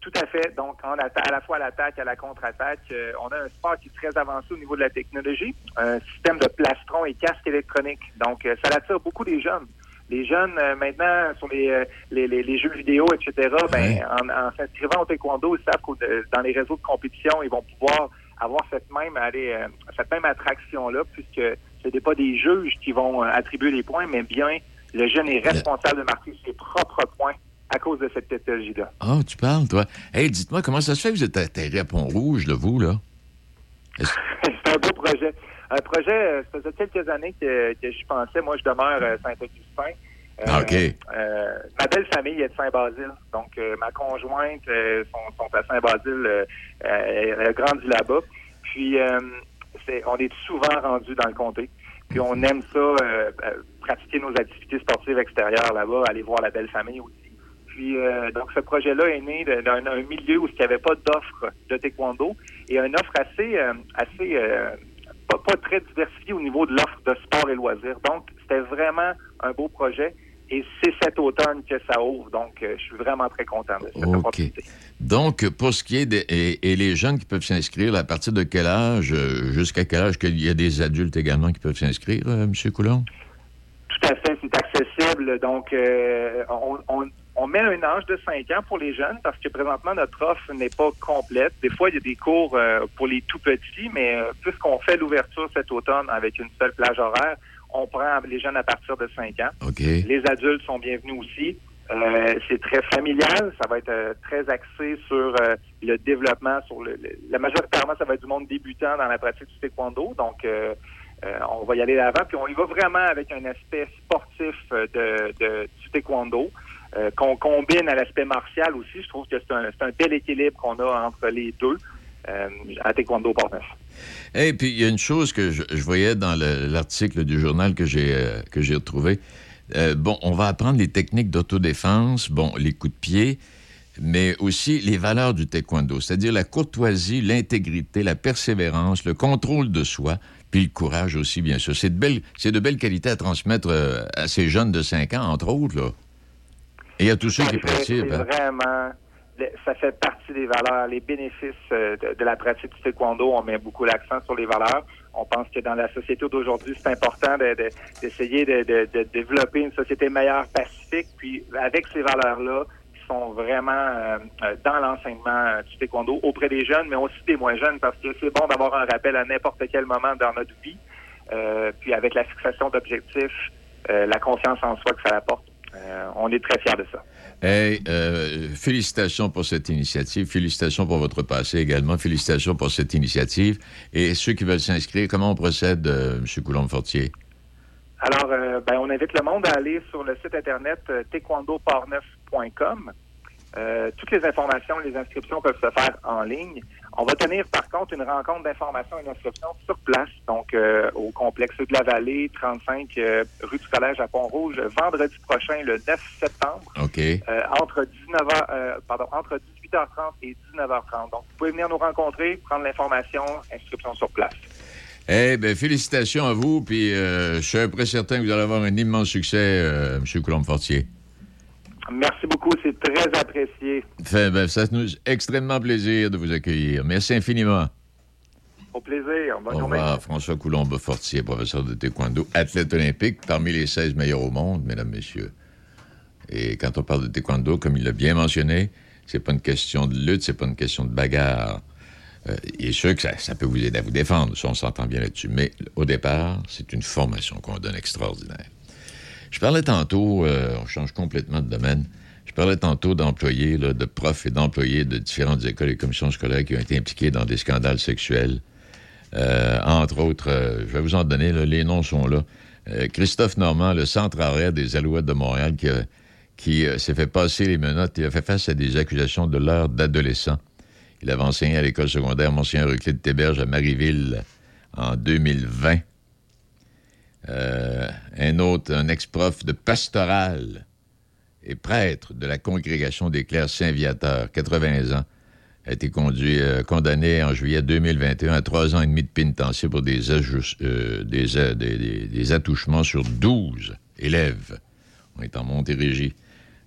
Speaker 8: Tout à fait. Donc, à la fois à l'attaque, à la contre-attaque, euh, on a un sport qui est très avancé au niveau de la technologie, un système de plastron et casque électronique. Donc, euh, ça attire beaucoup des jeunes. Les jeunes, euh, maintenant, sur les, euh, les, les- les jeux vidéo, etc., ben, en, en s'inscrivant au taekwondo, ils savent que dans les réseaux de compétition, ils vont pouvoir avoir cette même, aller, euh, cette même attraction-là, puisque ce n'est pas des juges qui vont euh, attribuer les points, mais bien le jeune est responsable de marquer ses propres points à cause de cette technologie-là.
Speaker 2: Ah, tu parles, toi. Hey, dites-moi, comment ça se fait que vous êtes atterri à Pont-Rouge, là, vous, là?
Speaker 8: c'est un beau projet. Un projet, euh, ça faisait quelques années que, que j'y pensais. Moi, je demeure à Saint-Augustin. Euh,
Speaker 2: Ah, OK.
Speaker 8: euh, ma belle famille est de Saint-Basile. Donc, euh, ma conjointe sont, sont à Saint-Basile. elle a grandi là-bas. Puis, c'est, on est souvent rendu dans le comté. Puis, on aime ça, euh, euh, pratiquer nos activités sportives extérieures là-bas, aller voir la belle famille aussi. Puis, euh, donc, ce projet-là est né d'un d'un milieu où il n'y avait pas d'offre de taekwondo et une offre assez, euh, assez euh, pas, pas très diversifiée au niveau de l'offre de sport et loisirs. Donc, c'était vraiment un beau projet et c'est cet automne que ça ouvre. Donc, euh, je suis vraiment très content de cette
Speaker 2: OK.
Speaker 8: opportunité.
Speaker 2: Donc, pour ce qui est des et, et les jeunes qui peuvent s'inscrire, à partir de quel âge, euh, jusqu'à quel âge qu'il y a des adultes également qui peuvent s'inscrire, euh, M. Coulomb?
Speaker 8: Tout à fait, c'est accessible. Donc, euh, on, on- on met un âge de 5 ans pour les jeunes parce que présentement, notre offre n'est pas complète. Des fois, il y a des cours euh, pour les tout petits, mais puisqu'on fait l'ouverture cet automne avec une seule plage horaire, on prend les jeunes à partir de 5 ans. Les adultes sont bienvenus aussi. Euh, c'est très familial, ça va être euh, très axé sur euh, le développement, sur le, le- la majoritairement ça va être du monde débutant dans la pratique du taekwondo, donc on va y aller d'avant, puis on y va vraiment avec un aspect sportif de, de- du taekwondo qu'on combine à l'aspect martial aussi. Je trouve que c'est un, c'est un bel équilibre qu'on a entre les deux euh, à taekwondo Port-Neuf.
Speaker 2: Et puis, il y a une chose que je, je voyais dans le- l'article du journal que j'ai euh, que j'ai retrouvé. Euh, bon, on va apprendre les techniques d'autodéfense, bon, les coups de pied, mais aussi les valeurs du taekwondo, c'est-à-dire la courtoisie, l'intégrité, la persévérance, le contrôle de soi, puis le courage aussi, bien sûr. C'est de belles, c'est de belles qualités à transmettre euh, à ces jeunes de 5 ans, entre autres, là. Et à tous ceux qui
Speaker 8: C'est-
Speaker 2: pratiquent.
Speaker 8: C'est
Speaker 2: hein.
Speaker 8: vraiment, ça fait partie des valeurs, les bénéfices euh, de, la pratique du taekwondo. On met beaucoup l'accent sur les valeurs. On pense que dans la société d'aujourd'hui, c'est important de- de- d'essayer de, développer une société meilleure, pacifique. Puis avec ces valeurs-là, qui sont vraiment euh, euh, dans l'enseignement du taekwondo auprès des jeunes, mais aussi des moins jeunes, parce que c'est bon d'avoir un rappel à n'importe quel moment dans notre vie. Puis avec la fixation d'objectifs, la confiance en soi que ça apporte. On est très fiers de ça.
Speaker 2: Hey, euh, félicitations pour cette initiative. Félicitations pour votre passé également. Félicitations pour cette initiative. Et ceux qui veulent s'inscrire, comment on procède, euh, M. Coulombe-Fortier?
Speaker 8: Alors, euh, ben, on invite le monde à aller sur le site internet taekwondopartneuf.com Euh, toutes les informations, les inscriptions peuvent se faire en ligne. On va tenir par contre une rencontre d'information et d'inscription sur place, donc euh, au complexe de la Vallée, 35 euh, rue du Collège à Pont-Rouge, vendredi prochain, le 9 septembre,
Speaker 2: OK.
Speaker 8: euh, entre 19h, euh, pardon, entre 18h30 et 19h30. Donc, vous pouvez venir nous rencontrer, prendre l'information, inscription sur place.
Speaker 2: Eh bien, félicitations à vous, puis je suis près certain que vous allez avoir un immense succès, M. Coulombe-Fortier.
Speaker 8: Merci beaucoup, c'est très apprécié.
Speaker 2: Fait, ben, ça nous fait extrêmement plaisir de vous accueillir. Merci infiniment.
Speaker 8: Au plaisir. Bonne
Speaker 2: Au
Speaker 8: journée.
Speaker 2: revoir, François Coulombe-Fortier, professeur de taekwondo, athlète olympique, parmi les 16 meilleurs au monde, mesdames, messieurs. Et quand on parle de taekwondo, comme il l'a bien mentionné, c'est pas une question de lutte, c'est pas une question de bagarre. Euh, il est sûr que ça, ça peut vous aider à vous défendre, ça, on s'entend bien là-dessus. Mais au départ, c'est une formation qu'on donne extraordinaire. Je parlais tantôt, euh, on change complètement de domaine, je parlais tantôt d'employés, de profs et d'employés de différentes écoles et commissions scolaires qui ont été impliqués dans des scandales sexuels. Euh, entre autres, euh, je vais vous en donner, les noms sont là. Christophe Normand, le centre arrêt des Alouettes de Montréal, qui, s'est fait passer les menottes et a fait face à des accusations de l'heure d'adolescent. Il avait enseigné à l'école secondaire Monseigneur Euclide Théberge à Marieville en 2020. Euh, un autre, un ex-prof de pastoral et prêtre de la congrégation des clercs Saint-Viateur, 80 ans, a été euh, condamné en juillet 2021 à trois ans et demi de pénitencier pour des, euh, des, des- des- attouchements sur 12 élèves. On est en Montérégie.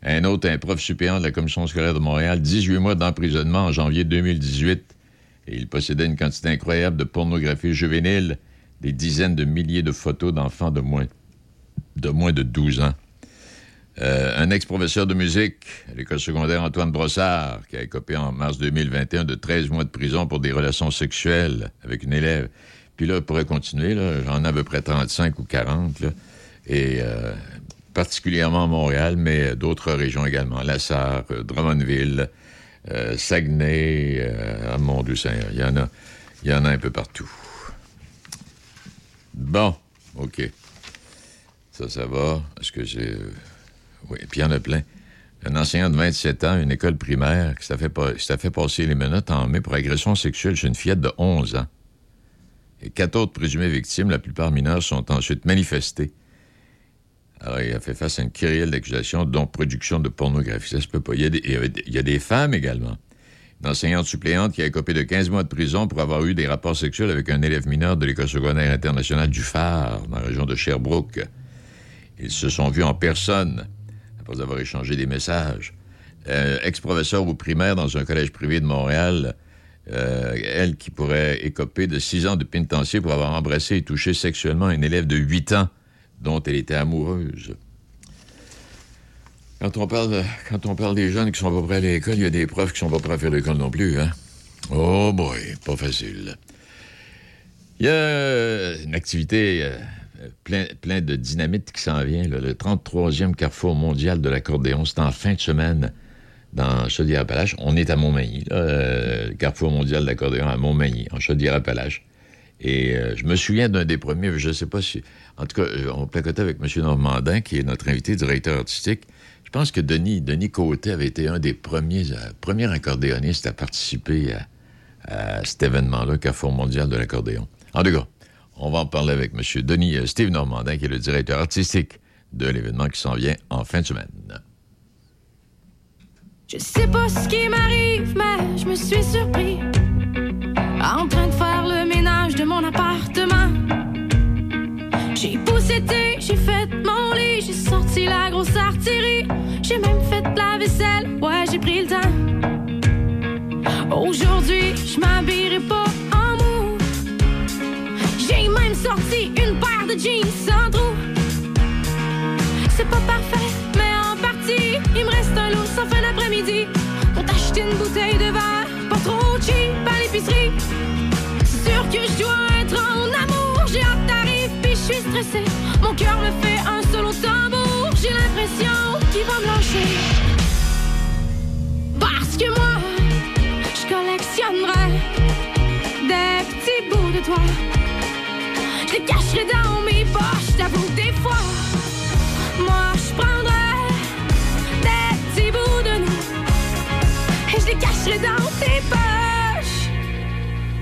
Speaker 2: Un autre, un prof suppléant de la Commission scolaire de Montréal, 18 mois d'emprisonnement en janvier 2018. Et il possédait une quantité incroyable de pornographie juvénile, des dizaines de milliers de photos d'enfants de moins, de moins de 12 ans. Euh, un ex-professeur de musique à l'école secondaire Antoine Brossard, qui a écopé en mars 2021 de 13 mois de prison pour des relations sexuelles avec une élève. Puis là, je pourrais continuer, j'en ai à peu près 35 ou 40, là, et euh, particulièrement à Montréal, mais d'autres régions également, La Sarre, euh, Drummondville, euh, Saguenay, euh, ah, mon Dieu Seigneur, il il y en a un peu partout. Bon, OK. Ça, ça va. Est-ce que j'ai... euh, Oui, puis il y en a plein. Un enseignant de 27 ans, une école primaire, qui s'est fait, fait passer les menottes en mai pour agression sexuelle chez une fillette de 11 ans. Et quatre autres présumées victimes, la plupart mineures, sont ensuite manifestées. Alors, il a fait face à une kyrielle d'accusations, dont production de pornographie. Ça se peut pas. Y il y a des femmes également. Une suppléante qui a écopé de 15 mois de prison pour avoir eu des rapports sexuels avec un élève mineur de l'école secondaire internationale du Phare, dans la région de Sherbrooke. Ils se sont vus en personne après avoir échangé des messages. Euh, Ex-professeur au primaire dans un collège privé de Montréal, euh, elle qui pourrait écoper de six ans de pénitencier pour avoir embrassé et touché sexuellement un élève de 8 ans dont elle était amoureuse. Quand on parle, quand on parle des jeunes qui sont pas prêts à l'école, il y a des profs qui sont pas prêts à faire l'école non plus, hein? Oh boy, pas facile. Il y a une activité euh, plein, plein de dynamite qui s'en vient, le 33e Carrefour mondial de l'accordéon. C'est en fin de semaine dans Chaudière-Appalaches. On est à Montmagny, là, euh, le Carrefour mondial de l'accordéon à Montmagny, en Chaudière-Appalaches. Et euh, je me souviens d'un des premiers, je ne sais pas si... En tout cas, euh, on placotait avec M. Normandin, qui est notre invité, directeur artistique. Je pense que Denis, Denis Côté avait été un des premiers, euh, premiers accordéonistes à participer à, cet événement-là, Carrefour mondial de l'accordéon. En tout cas, on va en parler avec M. Denis euh, Steve Normandin, qui est le directeur artistique de l'événement qui s'en vient en fin de semaine.
Speaker 9: Je sais pas ce qui m'arrive, mais je me suis surpris. En train de faire le ménage de mon appartement. J'ai poussé j'ai fait sorti la grosse artillerie. J'ai même fait la vaisselle, ouais, j'ai pris le temps. Aujourd'hui, je m'habillerai pas en mou. J'ai même sorti une paire de jeans sans trou. C'est pas parfait, mais en partie, il me reste un lot sans fin d'après-midi pour t'acheter une bouteille de verre, pas trop cheap à l'épicerie. C'est sûr que je dois être en amour, j'ai hâte t'arrive, puis je suis stressée. Mon cœur me fait un Parce que moi, je collectionnerai des petits bouts de toi. Je les cacherai dans mes poches, t'avoue, des fois. Moi, je prendrai des petits bouts de nous. Et je les cacherai dans tes poches.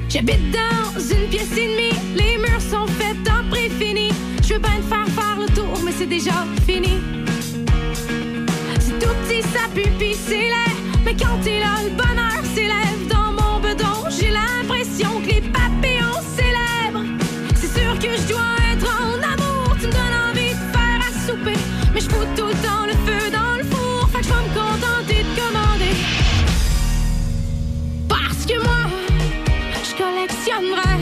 Speaker 9: J'habite dans une pièce et demie. Les murs sont faits en préfini. Je veux bien te faire faire le tour, mais c'est déjà fini. C'est tout petit, ça pupille. c'est. Mais quand t'es là, le bonheur s'élève dans mon bedon. J'ai l'impression que les papillons célèbrent. C'est sûr que je dois être en amour. Tu me donnes envie de faire à souper. Mais je fous tout le temps le feu dans le four. Fait que je vais me contenter de commander. Parce que moi, je collectionnerai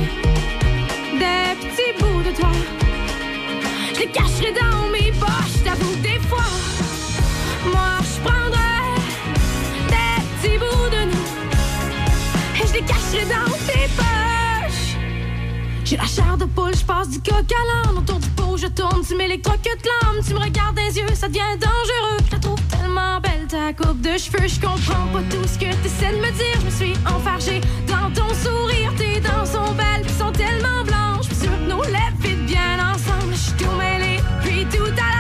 Speaker 9: des petits bouts de toi. Je les cacherai dans mes poches, t'avoue des fois. J'ai la chair de poule, je passe du coq à l'âne. Autour du pot, je tourne, tu m'électrocutes l'âme. Tu me regardes des yeux, ça devient dangereux. Je la trouve tellement belle, ta coupe de cheveux. Je comprends pas tout ce que t'essaies de me dire. Je me suis enfargée dans ton sourire. Tes dents sont belles, puis sont tellement blanches. Que nos lèvres fit bien ensemble. Je suis tout mêlée, puis tout à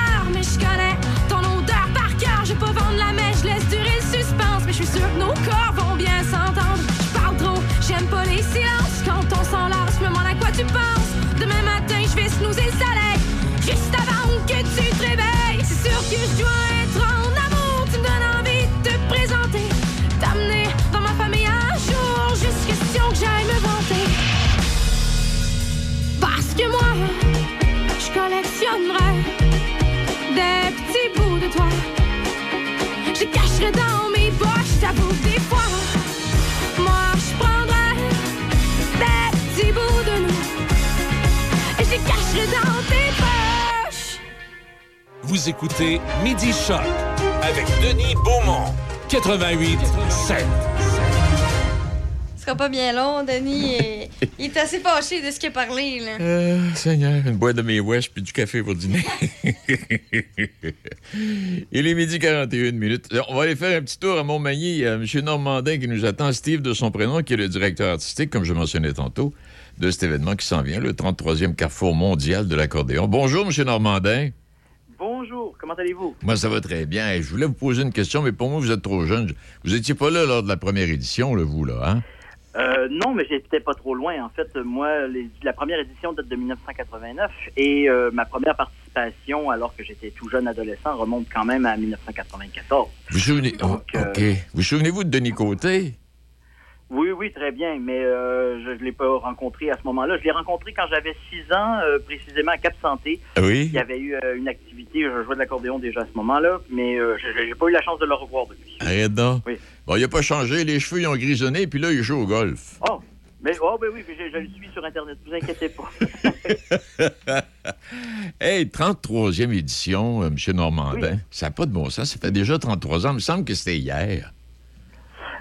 Speaker 1: Vous écoutez Midi Choc avec Denis Beaumont. 88 7.
Speaker 10: Ce sera pas bien long, Denis. et- Il est assez fâché de ce qu'il a parlé, là.
Speaker 2: Euh, Seigneur, une boîte de mes wesh puis du café pour dîner. Il est midi 41 minutes. Euh, On va aller faire un petit tour à Montmagny. Il y a M. Normandin qui nous attend, Steve de son prénom, qui est le directeur artistique, comme je mentionnais tantôt, de cet événement qui s'en vient, le 33e Carrefour mondial de l'accordéon. Bonjour, M. Normandin.
Speaker 11: Bonjour, comment allez-vous?
Speaker 2: Moi, ça va très bien. Et Je voulais vous poser une question, mais pour moi, vous êtes trop jeune. Vous étiez pas là lors de la première édition, là, vous, là, hein?
Speaker 11: Euh, non, mais j'étais pas trop loin. En fait, moi, les- la première édition date de 1989 et euh, ma première participation, alors que j'étais tout jeune adolescent, remonte quand même à 1994.
Speaker 2: Vous souvenez... oh, OK. Vous souvenez-vous de Denis Côté?
Speaker 11: Oui, oui, très bien, mais euh, je ne l'ai pas rencontré à ce moment-là. Je l'ai rencontré quand j'avais 6 ans, euh, précisément à Cap Santé.
Speaker 2: Ah oui?
Speaker 11: Il y avait eu euh, une activité, je jouais de l'accordéon déjà à ce moment-là, mais euh, je n'ai pas eu la chance de le revoir depuis.
Speaker 2: Arrête donc.
Speaker 11: Oui.
Speaker 2: Bon, il a pas changé. Les cheveux, ils ont grisonné, puis là, il joue au golf.
Speaker 11: Oh, mais oh, ben oui, je, je le suis sur Internet, ne vous inquiétez pas.
Speaker 2: hey, 33e édition, M. Normandin. Ça n'a pas de bon sens. Ça fait déjà 33 ans. Il me semble que c'était hier.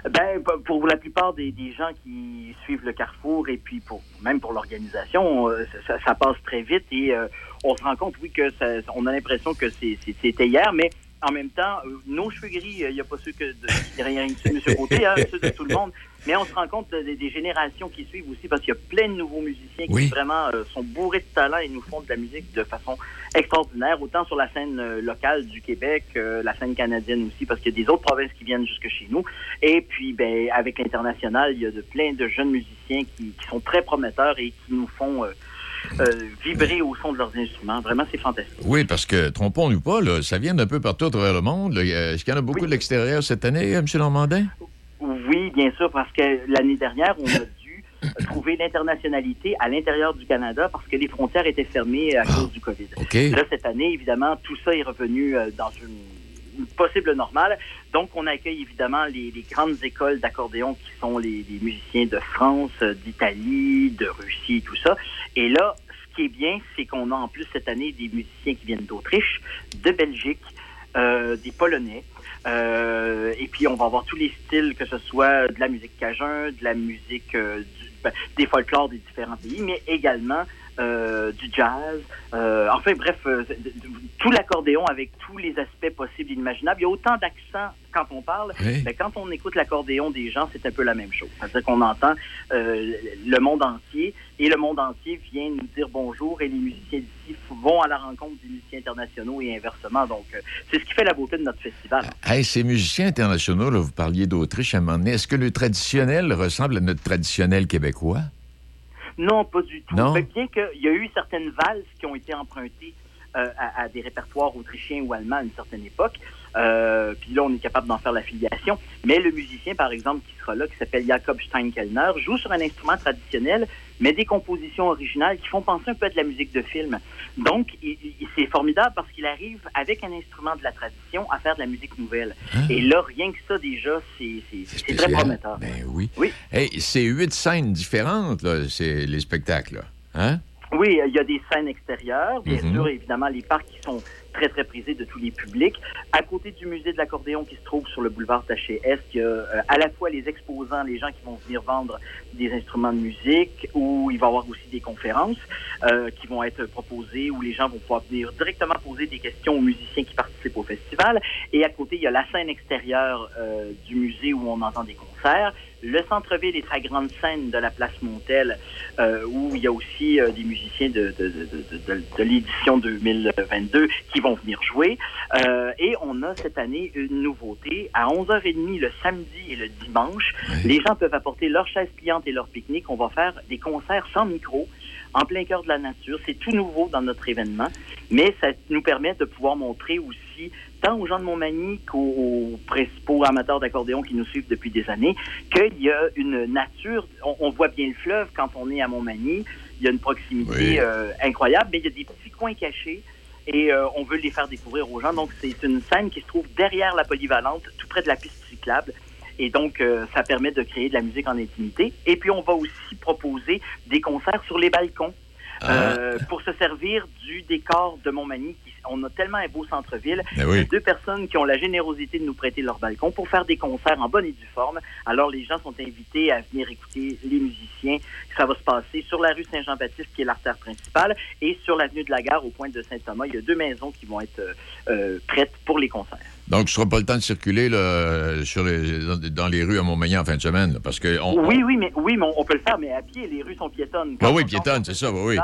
Speaker 11: Ben, pour la plupart des, des gens qui suivent le Carrefour et puis pour même pour l'organisation, euh, ça, ça passe très vite et euh, on se rend compte, oui, que ça, on a l'impression que c'était hier, mais en même temps, euh, nos cheveux gris, il n'y a pas ceux que de, dessus, M. Côté, hein, ceux de tout le monde, mais on se rend compte de- des- des générations qui suivent aussi parce qu'il y a plein de nouveaux musiciens qui vraiment euh, sont bourrés de talent et nous font de la musique de façon extraordinaire, autant sur la scène euh, locale du Québec, euh, la scène canadienne aussi, parce qu'il y a des autres provinces qui viennent jusque chez nous. Et puis, ben, avec l'international, il y a de plein de jeunes musiciens qui, qui sont très prometteurs et qui nous font euh, vibrer au son de leurs instruments. Vraiment, c'est fantastique.
Speaker 2: Oui, parce que, trompons-nous pas, là, ça vient d'un peu partout à travers le monde. Est-ce qu'il y en a beaucoup de l'extérieur cette année, M. Normandin?
Speaker 11: Bien sûr, parce que l'année dernière, on a dû trouver l'internationalité à l'intérieur du Canada parce que les frontières étaient fermées à cause du COVID. Là, cette année, évidemment, tout ça est revenu euh, dans une, possible normale. Donc, on accueille évidemment les, les grandes écoles d'accordéon qui sont les, les musiciens de France, euh, d'Italie, de Russie, tout ça. Et là, ce qui est bien, c'est qu'on a en plus cette année des musiciens qui viennent d'Autriche, de Belgique, euh, des Polonais. Euh, et puis, on va avoir tous les styles, que ce soit de la musique cajun, de la musique, euh, du- ben, des folklores des différents pays, mais également euh, du jazz. Euh, enfin, bref, euh, tout l'accordéon avec tous les aspects possibles et imaginables. Il y a autant d'accents quand on parle,
Speaker 2: Oui.
Speaker 11: mais quand on écoute l'accordéon des gens, c'est un peu la même chose. C'est-à-dire qu'on entend le monde entier et le monde entier vient nous dire bonjour et les musiciens d'ici vont à la rencontre des musiciens internationaux et inversement. Donc, c'est ce qui fait la beauté de notre festival.
Speaker 2: Hey, ces musiciens internationaux, là, vous parliez d'Autriche à un moment donné. Est-ce que le traditionnel ressemble à notre traditionnel québécois?
Speaker 11: Non, pas du tout.
Speaker 2: Non?
Speaker 11: Bien qu'il y a eu certaines valses qui ont été empruntées euh, à, à des répertoires autrichiens ou allemands à une certaine époque. Euh, puis là, on est capable d'en faire l'affiliation. Mais le musicien, par exemple, qui sera là, qui s'appelle Jakob Steinkellner, joue sur un instrument traditionnel, mais des compositions originales qui font penser un peu à de la musique de film. Donc, c'est formidable parce qu'il arrive, avec un instrument de la tradition, à faire de la musique nouvelle. Et là, rien que ça, déjà, c'est très prometteur.
Speaker 2: Ben oui.
Speaker 11: Oui.
Speaker 2: Hey, c'est huit scènes différentes, là, c'est les spectacles, là. Hein?
Speaker 11: Oui, il y a des scènes extérieures, bien
Speaker 2: Mhm.
Speaker 11: sûr, évidemment, les parcs qui sont très, très prisés de tous les publics. À côté du musée de l'accordéon qui se trouve sur le boulevard Taché-Est, il y a euh, à la fois les exposants, les gens qui vont venir vendre des instruments de musique, où il va y avoir aussi des conférences euh, qui vont être proposées, où les gens vont pouvoir venir directement poser des questions aux musiciens qui participent au festival. Et à côté, il y a la scène extérieure euh, du musée où on entend des concerts. Le centre-ville est sa grande scène de la place Montel, euh, où il y a aussi euh, des musiciens de, de, de- de l'édition 2022 qui vont venir jouer. Euh, et on a cette année une nouveauté. À 11h30 le samedi et le dimanche, les gens peuvent apporter leurs chaises pliantes et leur pique-nique. On va faire des concerts sans micro en plein cœur de la nature. C'est tout nouveau dans notre événement, mais ça nous permet de pouvoir montrer aussi tant aux gens de Montmagny qu'aux aux principaux amateurs d'accordéon qui nous suivent depuis des années, qu'il y a une nature, on, on voit bien le fleuve quand on est à Montmagny, il y a une proximité
Speaker 2: Oui.
Speaker 11: euh, incroyable, mais il y a des petits coins cachés et euh, on veut les faire découvrir aux gens. Donc c'est une scène qui se trouve derrière la polyvalente, tout près de la piste cyclable. Et donc, euh, ça permet de créer de la musique en intimité. Et puis, on va aussi proposer des concerts sur les balcons. euh, pour se servir du décor de Montmagny. qui- On a tellement un beau centre-ville.
Speaker 2: Ben oui.
Speaker 11: Deux personnes qui ont la générosité de nous prêter leur balcon pour faire des concerts en bonne et due forme. Alors, les gens sont invités à venir écouter les musiciens. Ça va se passer sur la rue Saint-Jean-Baptiste, qui est l'artère principale, et sur l'avenue de la Gare, au point de Saint-Thomas. Il y a deux maisons qui vont être euh, euh, prêtes pour les concerts.
Speaker 2: Donc, ce sera pas le temps de circuler là, sur les, dans, les rues à Montmagny en fin de semaine, là, parce que... On,
Speaker 11: Oui, oui, mais oui, mais on, peut le faire, mais à pied, les rues sont piétonnes.
Speaker 2: Ben oui,
Speaker 11: Quand on
Speaker 2: piétonne,
Speaker 11: sort
Speaker 2: c'est ça, ben oui.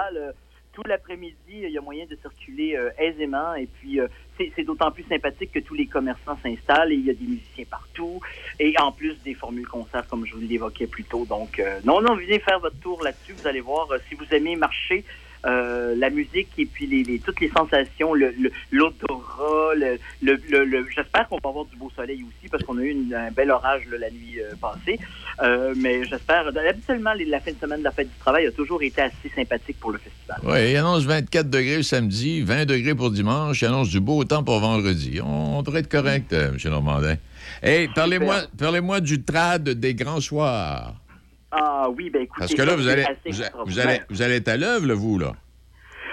Speaker 11: Tout l'après-midi, il y a moyen de circuler euh, aisément. Et puis, euh, c'est d'autant plus sympathique que tous les commerçants s'installent et il y a des musiciens partout. Et en plus, des formules concerts, comme je vous l'évoquais plus tôt. Donc, euh, non, non, venez faire votre tour là-dessus. Vous allez voir, si vous aimez marcher, euh, la musique et puis les, les- toutes les sensations, l'odorat, le, le, le- le- j'espère qu'on va avoir du beau soleil aussi parce qu'on a eu une- un bel orage là, la nuit euh, passée. Euh, mais j'espère, habituellement, la fin de semaine de la fête du travail a toujours été assez sympathique pour le festival.
Speaker 2: Oui, il annonce 24 degrés le samedi, 20 degrés pour dimanche, il annonce du beau temps pour vendredi. On, on devrait être correct, M. Normandin. Hey, parlez-moi parlez du trad des grands soirs.
Speaker 11: Ah oui, ben écoutez,
Speaker 2: Parce que là,
Speaker 11: ça,
Speaker 2: vous allez,
Speaker 11: assez
Speaker 2: vous, a- vous
Speaker 11: extraordinaire.
Speaker 2: allez, vous allez être à l'œuvre, vous, là.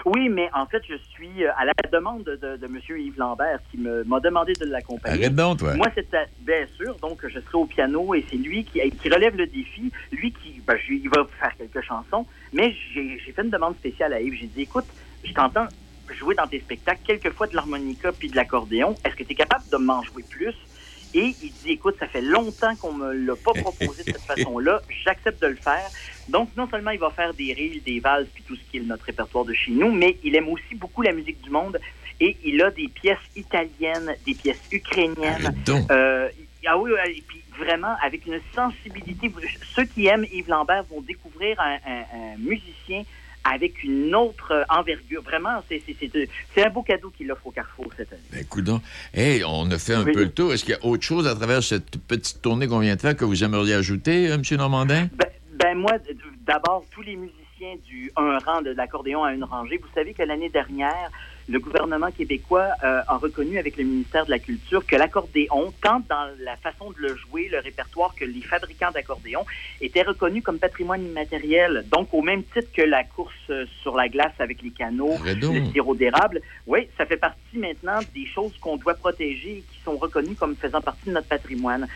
Speaker 11: Oui, mais en fait, je suis euh, à la demande de, de M. Yves Lambert qui m'a demandé de l'accompagner.
Speaker 2: Arrête donc, toi.
Speaker 11: Moi, c'est bien sûr, donc je serai au piano et c'est lui qui, qui relève le défi. Lui qui, ben, je- il va faire quelques chansons, mais j'ai j'ai fait une demande spéciale à Yves. J'ai dit, écoute, je t'entends jouer dans tes spectacles quelquefois de l'harmonica puis de l'accordéon. Est-ce que tu es capable de m'en jouer plus? Et il dit, écoute, ça fait longtemps qu'on me l'a pas proposé de cette façon-là. J'accepte de le faire. Donc, non seulement il va faire des reels, des valses, puis tout ce qui est notre répertoire de chez nous, mais il aime aussi beaucoup la musique du monde. Et il a des pièces italiennes, des pièces ukrainiennes. Euh, ah oui, oui, et puis vraiment avec une sensibilité. Ceux qui aiment Yves Lambert vont découvrir un, un- un musicien avec une autre euh, envergure. Vraiment, c'est un beau cadeau qu'il offre au Carrefour cette année.
Speaker 2: Ben, coudonc. Hey, on a fait un
Speaker 11: Oui.
Speaker 2: peu le tour. Est-ce qu'il y a autre chose à travers cette petite tournée qu'on vient de faire que vous aimeriez ajouter, euh, M. Normandin?
Speaker 11: Ben moi, d- d'abord, tous les musiciens du un rang de l'accordéon à une rangée, vous savez que l'année dernière, le gouvernement québécois euh, a reconnu avec le ministère de la Culture que l'accordéon, tant dans la façon de le jouer, le répertoire, que les fabricants d'accordéon, était reconnu comme patrimoine immatériel. Donc, au même titre que la course euh, sur la glace avec les
Speaker 2: donc.
Speaker 11: le sirop d'érable, oui, ça fait partie maintenant des choses qu'on doit protéger et qui sont reconnues comme faisant partie de notre patrimoine.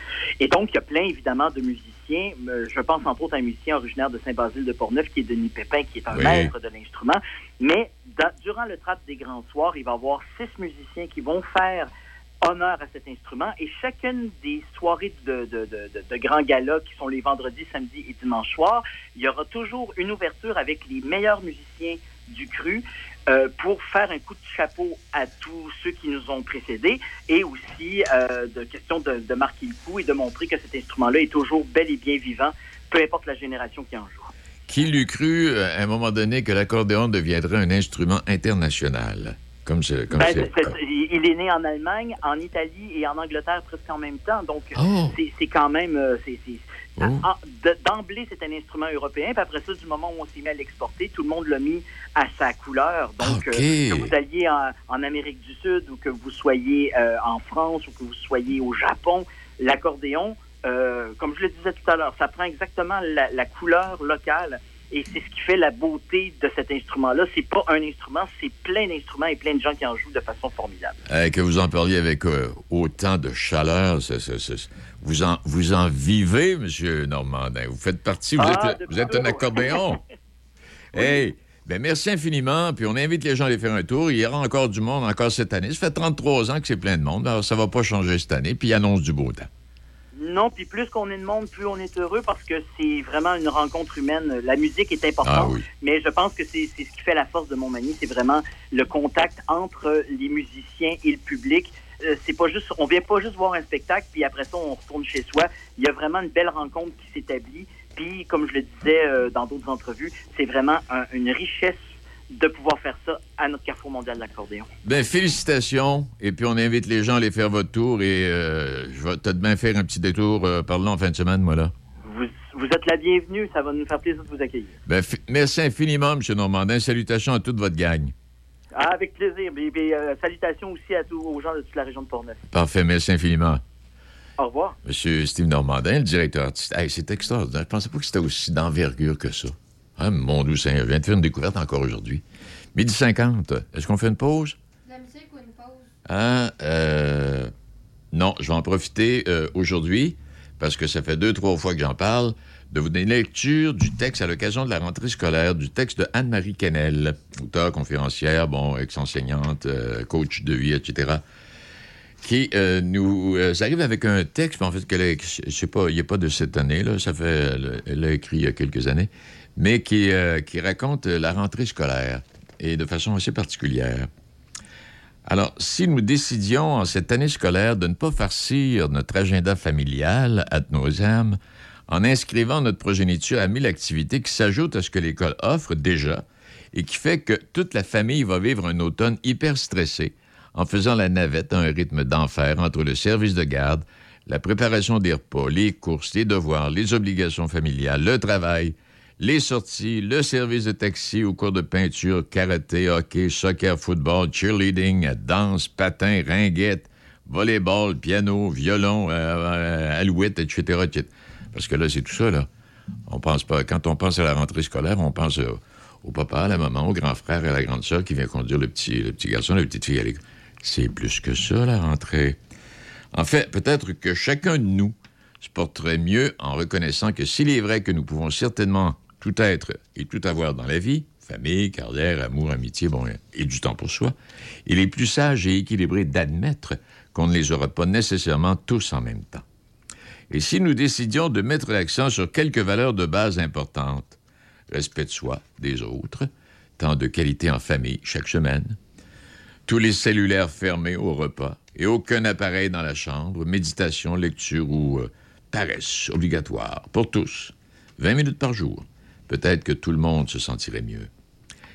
Speaker 11: Et donc, il y a plein, évidemment, de musiciens. Je pense entre autres à un musicien originaire de Saint-Basile-de-Portneuf, qui est Denis Pépin, qui est un
Speaker 2: Oui.
Speaker 11: maître de l'instrument. Mais dans- durant le trap des grands soirs, il va y avoir six musiciens qui vont faire honneur à cet instrument. Et chacune des soirées de, de, de, de, de grands galas, qui sont les vendredis, samedis et dimanches soirs, il y aura toujours une ouverture avec les meilleurs musiciens du cru euh, pour faire un coup de chapeau à tous ceux qui nous ont précédés et aussi euh, de question de, de marquer le coup et de montrer que cet instrument-là est toujours bel et bien vivant, peu importe la génération qui en joue.
Speaker 2: Qui l'eût cru euh, à un moment donné que l'accordéon deviendrait un instrument international? Comme
Speaker 11: Ben, il est né en Allemagne, en Italie et en Angleterre presque en même temps. Donc,
Speaker 2: Oh.
Speaker 11: c'est- quand même.
Speaker 2: Oh.
Speaker 11: en- de- D'emblée, c'est un instrument européen. Puis après ça, du moment où on s'est mis à l'exporter, tout le monde l'a mis à sa couleur. Donc, euh, que vous alliez en, en Amérique du Sud ou que vous soyez euh, en France ou que vous soyez au Japon, l'accordéon, euh, comme je le disais tout à l'heure, ça prend exactement la, la couleur locale. Et c'est ce qui fait la beauté de cet instrument-là. C'est pas un instrument, c'est plein d'instruments et plein de gens qui en jouent de façon formidable.
Speaker 2: Euh, que vous en parliez avec euh, autant de chaleur, vous, en, vous en vivez, M. Normandin? Vous faites partie, vous
Speaker 11: Ah,
Speaker 2: êtes,
Speaker 11: depuis
Speaker 2: vous êtes un accordéon. Hey, ben merci infiniment, puis on invite les gens à aller faire un tour. Il y aura encore du monde encore cette année. Ça fait 33 ans que c'est plein de monde, alors ça va pas changer cette année, puis il annonce du beau temps.
Speaker 11: Non, puis plus qu'on est de monde, plus on est heureux parce que c'est vraiment une rencontre humaine. La musique est importante,
Speaker 2: Ah oui.
Speaker 11: mais je pense que c'est ce qui fait la force de Montmagny, c'est vraiment le contact entre les musiciens et le public. Euh, c'est pas juste, on vient pas juste voir un spectacle puis après ça on retourne chez soi. Il y a vraiment une belle rencontre qui s'établit. Puis comme je le disais euh, dans d'autres entrevues, c'est vraiment un- une richesse de pouvoir faire ça à notre Carrefour mondial de l'accordéon.
Speaker 2: Ben, félicitations. Et puis, on invite les gens à aller faire votre tour. Et euh, je vais peut-être bien faire un petit détour euh, par là en fin de semaine, moi, là.
Speaker 11: Vous, vous êtes la bienvenue, ça va nous faire plaisir de vous accueillir.
Speaker 2: Ben, merci infiniment, M. Normandin. Salutations à toute votre gang.
Speaker 11: Ah, avec plaisir. Et, et, euh, salutations aussi à tous aux gens de toute la région de Portneuf.
Speaker 2: Parfait, merci infiniment.
Speaker 11: Au revoir.
Speaker 2: Monsieur Steve Normandin, le directeur artistique. Hey, c'est extraordinaire. Je pensais pas que c'était aussi d'envergure que ça. Ah, mon doux Seigneur, je viens de faire une découverte encore aujourd'hui. Midi 50. Est-ce qu'on fait une pause?
Speaker 10: La musique ou une pause?
Speaker 2: Ah, euh, non, je vais en profiter euh, aujourd'hui, parce que ça fait deux, trois fois que j'en parle, de vous donner lecture du texte à l'occasion de la rentrée scolaire, du texte de Anne-Marie Kennel, auteure, conférencière, bon, ex-enseignante, euh, coach de vie, etc., qui euh, nous euh, arrive avec un texte, en fait, qu'elle a, je sais pas, il n'est pas de cette année, là, ça fait, elle, elle l'a écrit il y a quelques années, mais qui, euh, qui raconte euh, la rentrée scolaire, et de façon assez particulière. Alors, si nous décidions en cette année scolaire de ne pas farcir notre agenda familial ad nauseam en inscrivant notre progéniture à mille activités qui s'ajoutent à ce que l'école offre déjà et qui fait que toute la famille va vivre un automne hyper stressé en faisant la navette à un rythme d'enfer entre le service de garde, la préparation des repas, les courses, les devoirs, les obligations familiales, le travail, les sorties, le service de taxi au cours de peinture, karaté, hockey, soccer, football, cheerleading, danse, patin, ringuette, volleyball, piano, violon, euh, euh, alouette, etc.. Parce que là, c'est tout ça, là. On pense pas. Quand on pense à la rentrée scolaire, on pense au papa, à la maman, au grand frère et à la grande sœur qui vient conduire le petit, le petit garçon, la petite fille à l'école. C'est plus que ça, la rentrée. En fait, peut-être que chacun de nous se porterait mieux en reconnaissant que s'il est vrai que nous pouvons certainement tout être et tout avoir dans la vie, famille, carrière, amour, amitié, bon, et du temps pour soi, il est plus sage et équilibré d'admettre qu'on ne les aura pas nécessairement tous en même temps. Et si nous décidions de mettre l'accent sur quelques valeurs de base importantes, respect de soi, des autres, temps de qualité en famille chaque semaine, tous les cellulaires fermés au repas et aucun appareil dans la chambre, méditation, lecture ou euh, paresse obligatoire pour tous, 20 minutes par jour, peut-être que tout le monde se sentirait mieux.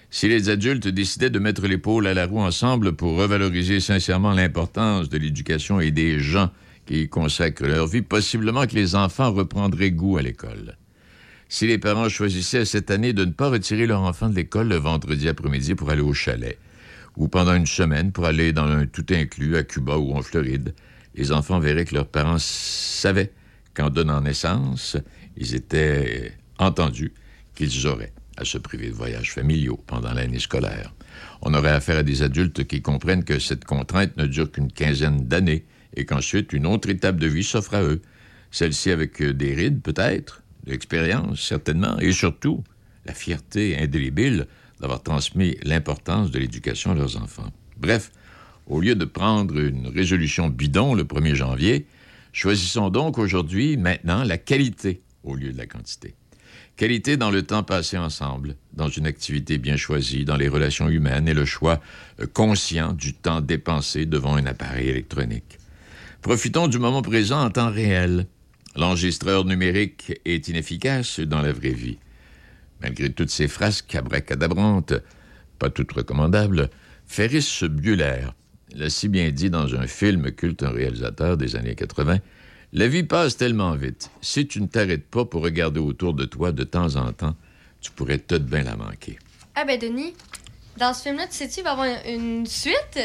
Speaker 2: Si les adultes décidaient de mettre l'épaule à la roue ensemble pour revaloriser sincèrement l'importance de l'éducation et des gens qui y consacrent leur vie, possiblement que les enfants reprendraient goût à l'école. Si les parents choisissaient cette année de ne pas retirer leur enfant de l'école le vendredi après-midi pour aller au chalet, ou pendant une semaine pour aller dans un tout inclus à Cuba ou en Floride, les enfants verraient que leurs parents savaient qu'en donnant naissance, ils étaient entendus qu'ils auraient à se priver de voyages familiaux pendant l'année scolaire. On aurait affaire à des adultes qui comprennent que cette contrainte ne dure qu'une quinzaine d'années et qu'ensuite une autre étape de vie s'offre à eux. Celle-ci avec euh, des rides, peut-être, de l'expérience, certainement, et surtout la fierté indélébile d'avoir transmis l'importance de l'éducation à leurs enfants. Bref, au lieu de prendre une résolution bidon le 1er janvier, choisissons donc aujourd'hui, maintenant, la qualité au lieu de la quantité. Qualité dans le temps passé ensemble, dans une activité bien choisie, dans les relations humaines et le choix euh, conscient du temps dépensé devant un appareil électronique. Profitons du moment présent en temps réel. L'enregistreur numérique est inefficace dans la vraie vie. Malgré toutes ces frasques abracadabrantes, pas toutes recommandables, Ferris Bueller l'a si bien dit dans un film culte, un réalisateur des années 80, La vie passe tellement vite. Si tu ne t'arrêtes pas pour regarder autour de toi de temps en temps, tu pourrais tout de bien la manquer.
Speaker 10: Ah ben Denis, dans ce film-là, tu sais-tu, il va y avoir une, suite?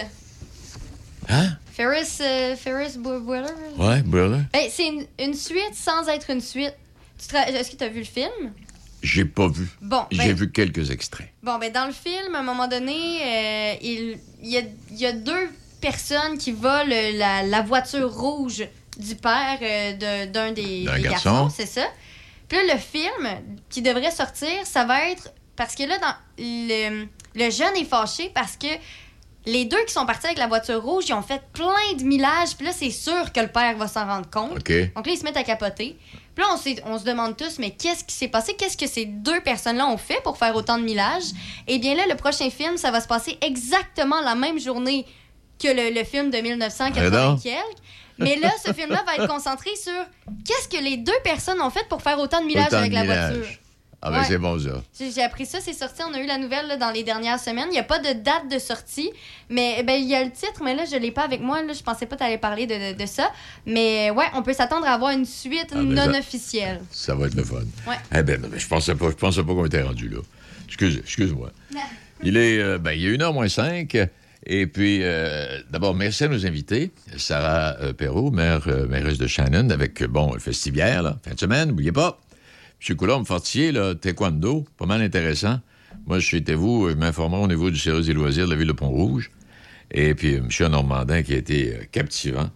Speaker 2: Hein?
Speaker 10: Ferris, euh, Ferris Bu- Bueller?
Speaker 2: Ouais, Bueller?
Speaker 10: Ben, c'est une, une suite sans être une suite. Est-ce que tu as vu le film?
Speaker 2: J'ai pas vu.
Speaker 10: Bon,
Speaker 2: J'ai
Speaker 10: ben-
Speaker 2: vu quelques extraits.
Speaker 10: Bon, ben dans le film, à un moment donné, euh, il, il y, a, il y a deux personnes qui volent la, la voiture rouge du père euh, de- d'un des,
Speaker 2: D'un
Speaker 10: des
Speaker 2: garçon.
Speaker 10: garçons, c'est ça. Puis là, le film qui devrait sortir, ça va être... Parce que là, dans le, le jeune est fâché parce que les deux qui sont partis avec la voiture rouge, ils ont fait plein de millages. Puis là, c'est sûr que le père va s'en rendre compte.
Speaker 2: OK.
Speaker 10: Donc là, ils se mettent à capoter. Puis là, on, on se demande tous, mais qu'est-ce qui s'est passé? Qu'est-ce que ces deux personnes-là ont fait pour faire autant de millages? Eh bien là, le prochain film, ça va se passer exactement la même journée que le, le film de 1980
Speaker 2: Pardon?
Speaker 10: et quelques. Mais là, ce film-là va être concentré sur qu'est-ce que les deux personnes ont fait pour faire autant de millages
Speaker 2: Autant de
Speaker 10: avec la voiture.
Speaker 2: Ah ben
Speaker 10: Ouais.
Speaker 2: c'est bon ça.
Speaker 10: J'ai appris ça, c'est sorti, on a eu la nouvelle là, dans les dernières semaines. Il n'y a pas de date de sortie, mais eh ben, il y a le titre, mais là, je ne l'ai pas avec moi. Là, je pensais pas t'aller parler de, de, de ça. Mais ouais, on peut s'attendre à avoir une suite
Speaker 2: Ah, ben,
Speaker 10: non
Speaker 2: ça-
Speaker 10: officielle.
Speaker 2: Ça va être le fun.
Speaker 10: Ouais.
Speaker 2: Eh ben, je pensais pas, je pensais pas qu'on était rendu là. Excuse, excuse-moi. Il est, euh, ben, il est 1h moins 5. Et puis, euh, d'abord, merci à nos invités. Sarah euh, Perrault, maire, euh, mairesse de Shannon, avec, euh, bon, le festivière, là, fin de semaine, n'oubliez pas. M. Coulombe-Fortier, là, taekwondo, pas mal intéressant. Moi, je suis vous, je au niveau du service des loisirs de la ville de Pont-Rouge. Et puis, M. Normandin, qui a été captivant.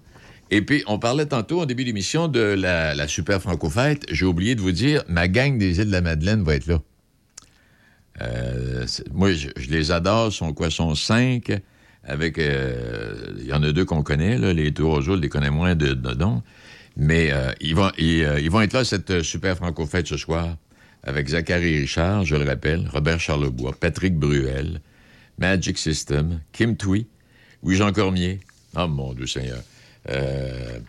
Speaker 2: Et puis, on parlait tantôt, en début d'émission, de la, super franco-fête. J'ai oublié de vous dire, ma gang des îles de la Madeleine va être là. Moi, je, je les adore. Ils sont quoi? Ils sont cinq. Avec. euh, Il y en a deux qu'on connaît, les autres, je les connais moins de, de. Mais euh, ils, vont, ils, euh, ils vont être là, cette super franco-fête ce soir, avec Zachary Richard, je le rappelle, Robert Charlebois, Patrick Bruel, Magic System, Kim Twee, Louis-Jean Cormier. Oh mon Dieu Seigneur.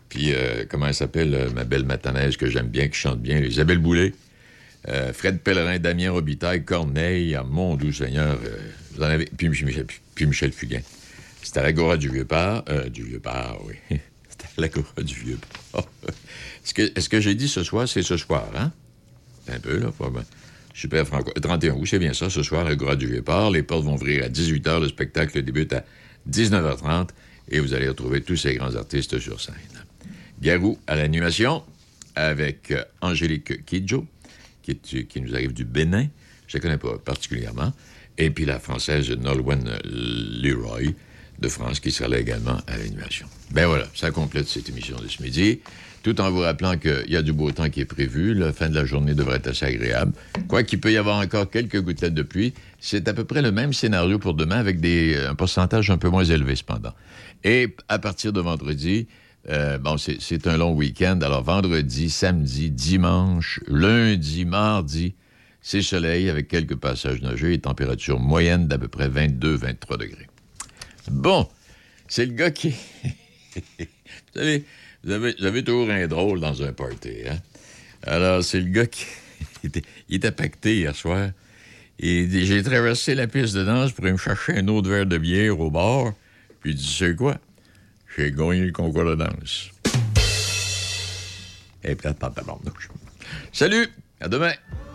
Speaker 2: Puis, comment elle s'appelle, ma belle matanaise que j'aime bien, qui chante bien, Isabelle Boulay. Fred Pellerin, Damien Robitaille, Corneille, ah, mon doux Seigneur, vous en avez, puis, Michel, puis Michel Fugain. C'était à l'Agora du Vieux-Port, euh, du Vieux-Port, oui. C'était à l'Agora du Vieux-Port. Est-ce que, est-ce que j'ai dit ce soir, c'est ce soir, hein? Un peu, là, pas mal. Super Franco. 31 août, c'est bien ça, ce soir, Agora du Vieux-Port. Les portes vont ouvrir à 18h, le spectacle débute à 19h30, et vous allez retrouver tous ces grands artistes sur scène. Garou à l'animation, avec euh, Angélique Kidjo, qui nous arrive du Bénin. Je ne la connais pas particulièrement. Et puis la française Nolwenn Leroy de France, qui sera là également à l'animation. Ben voilà, ça complète cette émission de ce midi. Tout en vous rappelant qu'il y a du beau temps qui est prévu. La fin de la journée devrait être assez agréable. Quoi qu'il peut y avoir encore quelques gouttelettes de pluie, c'est à peu près le même scénario pour demain avec des, un pourcentage un peu moins élevé cependant. Et à partir de vendredi, euh, bon, c'est un long week-end. Alors, vendredi, samedi, dimanche, lundi, mardi, c'est soleil avec quelques passages nuageux et température moyenne d'à peu près 22-23 degrés. Bon, c'est le gars qui... vous savez, vous avez, toujours un drôle dans un party, hein? Alors, c'est le gars qui... il, était, il pacté hier soir. Et j'ai traversé la piste de danse pour aller me chercher un autre verre de bière au bar. Puis il dit, sais quoi? J'ai gagné le concours de danse. Et puis, attends, Salut, à demain.